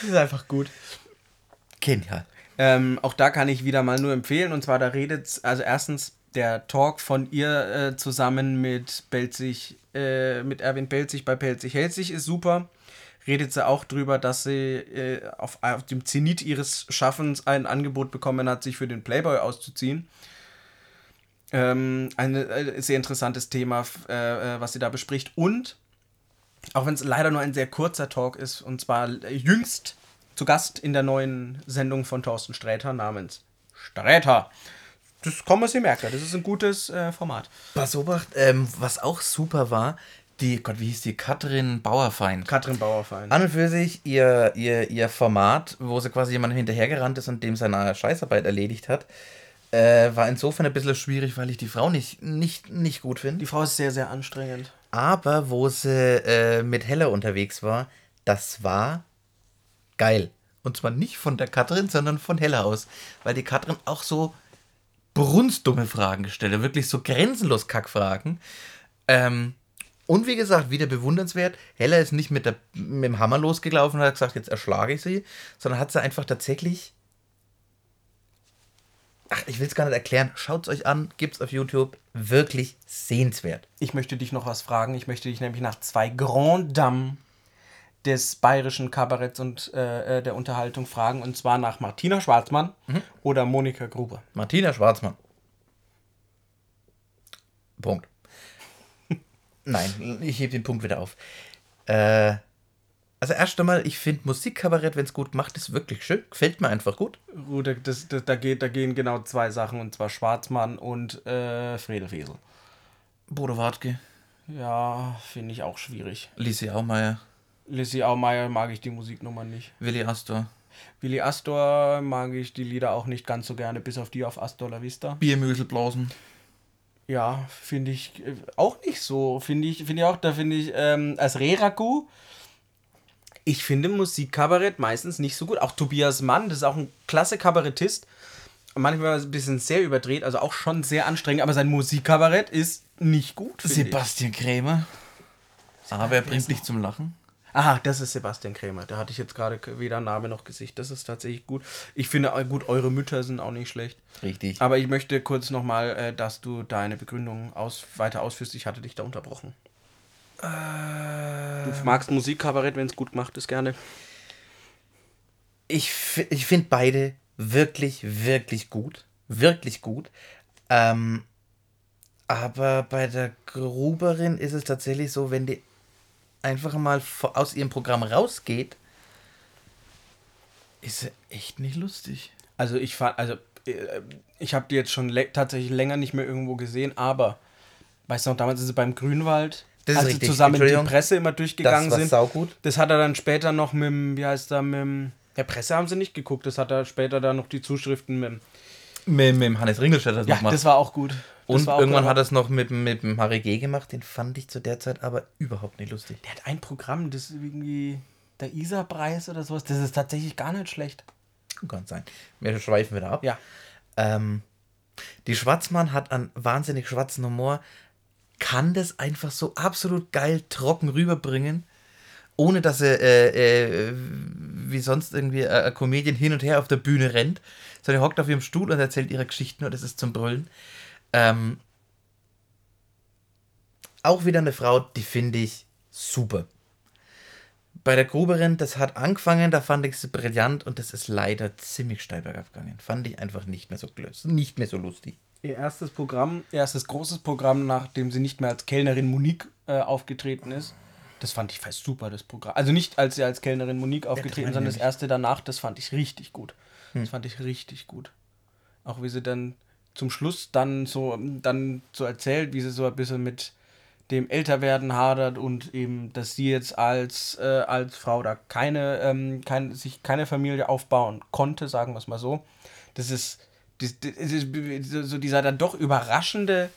[SPEAKER 1] das ist einfach gut.
[SPEAKER 2] Genial.
[SPEAKER 1] Ähm, auch da kann ich wieder mal nur empfehlen. Und zwar, da redet, also erstens der Talk von ihr äh, zusammen mit Belzig, äh, mit Erwin Belzig bei Pelzig Helzig ist super. Redet sie auch drüber, dass sie äh, auf, auf dem Zenit ihres Schaffens ein Angebot bekommen hat, sich für den Playboy auszuziehen. Ähm, ein äh, sehr interessantes Thema, äh, äh, was sie da bespricht. Und, auch wenn es leider nur ein sehr kurzer Talk ist, und zwar jüngst zu Gast in der neuen Sendung von Thorsten Sträter namens Sträter. Das kann man sich merken, das ist ein gutes äh, Format.
[SPEAKER 2] Was Obacht, ähm, was auch super war, Die, Gott, wie hieß die? Katrin Bauerfeind.
[SPEAKER 1] Katrin Bauerfeind.
[SPEAKER 2] An und für sich ihr, ihr, ihr Format, wo sie quasi jemandem hinterhergerannt ist und dem seine Scheißarbeit erledigt hat, äh, war insofern ein bisschen schwierig, weil ich die Frau nicht, nicht, nicht gut finde.
[SPEAKER 1] Die Frau ist sehr, sehr anstrengend.
[SPEAKER 2] Aber wo sie äh, mit Hella unterwegs war, das war geil. Und zwar nicht von der Katrin, sondern von Hella aus. Weil die Katrin auch so brunstdumme Fragen gestellt hat. Wirklich so grenzenlos Kackfragen. Ähm, und wie gesagt, wieder bewundernswert. Hella ist nicht mit, der, mit dem Hammer losgelaufen und hat gesagt, jetzt erschlage ich sie, sondern hat sie einfach tatsächlich. Ach, ich will es gar nicht erklären. Schaut es euch an, gibt's auf YouTube. Wirklich sehenswert.
[SPEAKER 1] Ich möchte dich noch was fragen. Ich möchte dich nämlich nach zwei Grand Dames des bayerischen Kabaretts und äh, äh, der Unterhaltung fragen. Und zwar nach Martina Schwarzmann oder Monika Gruber.
[SPEAKER 2] Martina Schwarzmann. Punkt. Nein, ich hebe den Punkt wieder auf. Äh, also erst einmal, ich finde Musikkabarett, wenn es gut gemacht ist, wirklich schön. Gefällt mir einfach gut.
[SPEAKER 1] Gut, das, das, da, geht, da gehen genau zwei Sachen. Und zwar Schwarzmann und äh, Fredel Fesel.
[SPEAKER 2] Bodo Wartke,
[SPEAKER 1] Ja, finde ich auch schwierig.
[SPEAKER 2] Lisi Aumeier,
[SPEAKER 1] Lissy Aumeier mag ich die Musiknummer nicht.
[SPEAKER 2] Willi Astor,
[SPEAKER 1] Willi Astor mag ich die Lieder auch nicht ganz so gerne, bis auf die auf Astor La Vista.
[SPEAKER 2] Biermöselblasen.
[SPEAKER 1] Ja, finde ich äh, auch nicht so. Finde ich, finde ich auch, da finde ich, ähm, als Reraku, ich finde Musikkabarett meistens nicht so gut. Auch Tobias Mann, das ist auch ein klasse Kabarettist. Manchmal ein bisschen sehr überdreht, also auch schon sehr anstrengend, aber sein Musikkabarett ist nicht gut. finde ich.
[SPEAKER 2] Sebastian Krämer. Aber er bringt dich zum Lachen.
[SPEAKER 1] Aha, das ist Sebastian Krämer. Da hatte ich jetzt gerade weder Name noch Gesicht. Das ist tatsächlich gut. Ich finde äh, gut, eure Mütter sind auch nicht schlecht.
[SPEAKER 2] Richtig.
[SPEAKER 1] Aber ich möchte kurz nochmal, äh, dass du deine Begründung aus, weiter ausführst. Ich hatte dich da unterbrochen. Du magst Musikkabarett, wenn es gut gemacht ist, gerne.
[SPEAKER 2] ich, ich finde beide wirklich, wirklich gut. Wirklich gut. Ähm, aber bei der Gruberin ist es tatsächlich so, wenn die einfach mal aus ihrem Programm rausgeht, ist sie echt nicht lustig.
[SPEAKER 1] Also ich fand, also äh, ich habe die jetzt schon tatsächlich länger nicht mehr irgendwo gesehen, aber weißt du noch, damals ist sie beim Grünwald,
[SPEAKER 2] Das
[SPEAKER 1] als sie zusammen die
[SPEAKER 2] Entschuldigung.
[SPEAKER 1] Presse immer durchgegangen
[SPEAKER 2] das
[SPEAKER 1] sind.
[SPEAKER 2] saugut.
[SPEAKER 1] Das hat er dann später noch mit dem, wie heißt er, mit dem, der Presse haben sie nicht geguckt, das hat er später dann noch die Zuschriften mit dem,
[SPEAKER 2] Mit, mit dem Hannes Ringelstedt hat
[SPEAKER 1] ja, das war auch gut. Das
[SPEAKER 2] Und
[SPEAKER 1] auch
[SPEAKER 2] irgendwann
[SPEAKER 1] gut,
[SPEAKER 2] hat er es noch mit, mit dem Harry G gemacht, den fand ich zu der Zeit aber überhaupt nicht lustig.
[SPEAKER 1] Der hat ein Programm, das ist irgendwie der Isar-Preis oder sowas, das ist tatsächlich gar nicht schlecht.
[SPEAKER 2] Kann sein. Wir schweifen wieder ab.
[SPEAKER 1] Ja.
[SPEAKER 2] Ähm, die Schwarzmann hat einen wahnsinnig schwarzen Humor, kann das einfach so absolut geil trocken rüberbringen, ohne dass er äh, äh, wie sonst irgendwie äh, ein Comedian hin und her auf der Bühne rennt, sondern er hockt auf ihrem Stuhl und erzählt ihre Geschichten und das ist zum Brüllen. Ähm, auch wieder eine Frau, die finde ich super. Bei der Gruberin, das hat angefangen, da fand ich sie brillant und das ist leider ziemlich steil bergab gegangen. Fand ich einfach nicht mehr so nicht mehr so lustig.
[SPEAKER 1] Ihr erstes Programm, erstes großes Programm, nachdem sie nicht mehr als Kellnerin Monique äh, aufgetreten ist. Das fand ich fast super, das Programm. Also nicht, als sie als Kellnerin Monique aufgetreten sondern das erste danach, das fand ich richtig gut. Das fand ich richtig gut. Auch wie sie dann zum Schluss dann so, dann so erzählt, wie sie so ein bisschen mit dem Älterwerden hadert und eben, dass sie jetzt als, äh, als Frau da keine, ähm, kein, sich keine Familie aufbauen konnte, sagen wir es mal so. Das ist, das, das ist so dieser dann doch überraschende,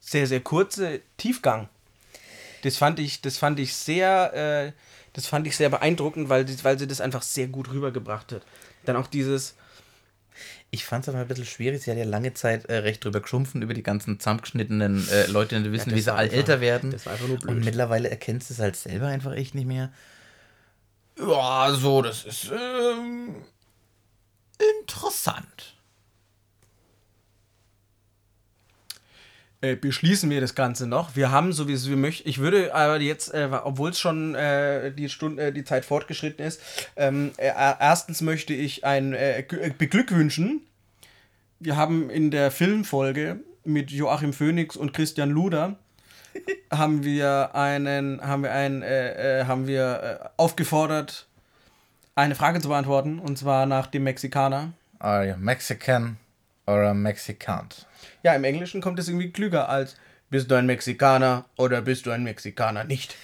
[SPEAKER 1] sehr, sehr kurze Tiefgang. Das fand ich, das fand ich sehr, äh, das fand ich sehr beeindruckend, weil, weil sie das einfach sehr gut rübergebracht hat. Dann auch dieses,
[SPEAKER 2] Ich fand es aber ein bisschen schwierig. Sie hat ja lange Zeit äh, recht drüber geschumpfen, über die ganzen zusammengeschnittenen äh, Leute, die wissen,
[SPEAKER 1] das
[SPEAKER 2] wie sie all älter werden.
[SPEAKER 1] das war einfach nur blöd.
[SPEAKER 2] Und mittlerweile erkennst du es halt selber einfach echt nicht mehr. Ja, so, das ist ähm, interessant.
[SPEAKER 1] Äh, beschließen wir das Ganze noch. Wir haben sowieso, wir möchten, ich würde aber jetzt, äh, obwohl es schon äh, die Stunde, äh, die Zeit fortgeschritten ist, ähm, äh, erstens möchte ich ein äh, äh, beglückwünschen. Wir haben in der Filmfolge mit Joachim Phoenix und Christian Luder haben wir einen, haben wir einen, äh, äh, haben wir äh, aufgefordert, eine Frage zu beantworten und zwar nach dem Mexikaner.
[SPEAKER 2] You Mexican or a Mexicant?
[SPEAKER 1] Ja, im Englischen kommt es irgendwie klüger als bist du ein Mexikaner oder bist du ein Mexikaner nicht?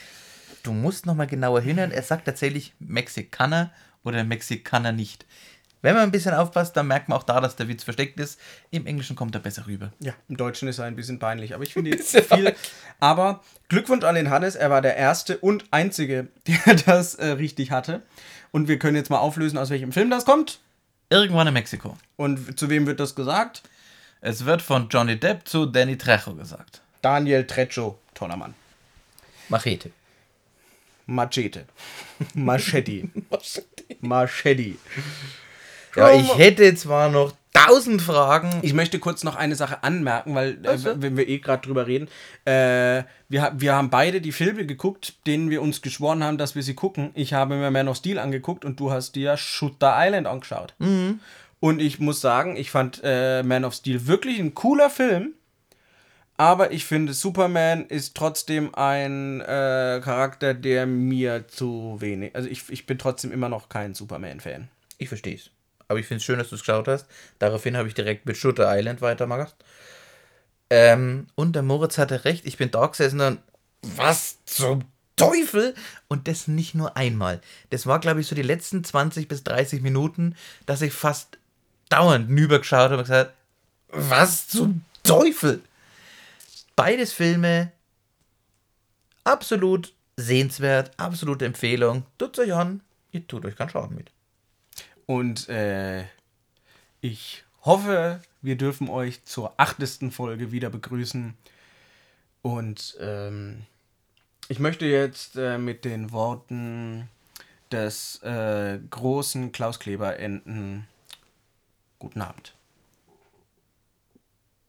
[SPEAKER 2] Du musst nochmal genauer hinhören. Er sagt tatsächlich Mexikaner oder Mexikaner nicht. Wenn man ein bisschen aufpasst, dann merkt man auch da, dass der Witz versteckt ist. Im Englischen kommt er besser rüber.
[SPEAKER 1] Ja, im Deutschen ist er ein bisschen peinlich, aber ich finde
[SPEAKER 2] Bisschen
[SPEAKER 1] viel. Aber Glückwunsch an den Hannes, er war der Erste und Einzige, der das äh, richtig hatte. Und wir können jetzt mal auflösen, aus welchem Film das kommt.
[SPEAKER 2] Irgendwann in Mexiko.
[SPEAKER 1] Und zu wem wird das gesagt?
[SPEAKER 2] Es wird von Johnny Depp zu Danny Trejo gesagt.
[SPEAKER 1] Daniel Trejo, toller Mann.
[SPEAKER 2] Machete.
[SPEAKER 1] Machete. Machete. Machete.
[SPEAKER 2] Ja, ich hätte zwar noch tausend Fragen.
[SPEAKER 1] Ich möchte kurz noch eine Sache anmerken, weil, äh,
[SPEAKER 2] Also?
[SPEAKER 1] wenn wir eh gerade drüber reden, äh, wir, wir haben beide die Filme geguckt, denen wir uns geschworen haben, dass wir sie gucken. Ich habe mir Man of Steel angeguckt und du hast dir Shooter Island angeschaut. Und ich muss sagen, ich fand äh, Man of Steel wirklich ein cooler Film. Aber ich finde, Superman ist trotzdem ein äh, Charakter, der mir zu wenig. Also ich, ich bin trotzdem immer noch kein Superman-Fan.
[SPEAKER 2] Ich verstehe es. Aber ich finde es schön, dass du es geschaut hast. Daraufhin habe ich direkt mit Shooter Island weitergemacht. Ähm, und der Moritz hatte recht. Ich bin da gesessen und was zum Teufel? Und das nicht nur einmal. Das war, glaube ich, so die letzten 20 bis 30 Minuten, dass ich fast dauernd hinübergeschaut habe und gesagt, was zum Teufel? Beides Filme absolut sehenswert, absolute Empfehlung. Tut euch an, ihr tut euch keinen Schaden mit.
[SPEAKER 1] Und äh, ich hoffe, wir dürfen euch zur achtesten Folge wieder begrüßen. Und ähm, ich möchte jetzt äh, mit den Worten des äh, großen Klaus Kleber enden. Guten Abend.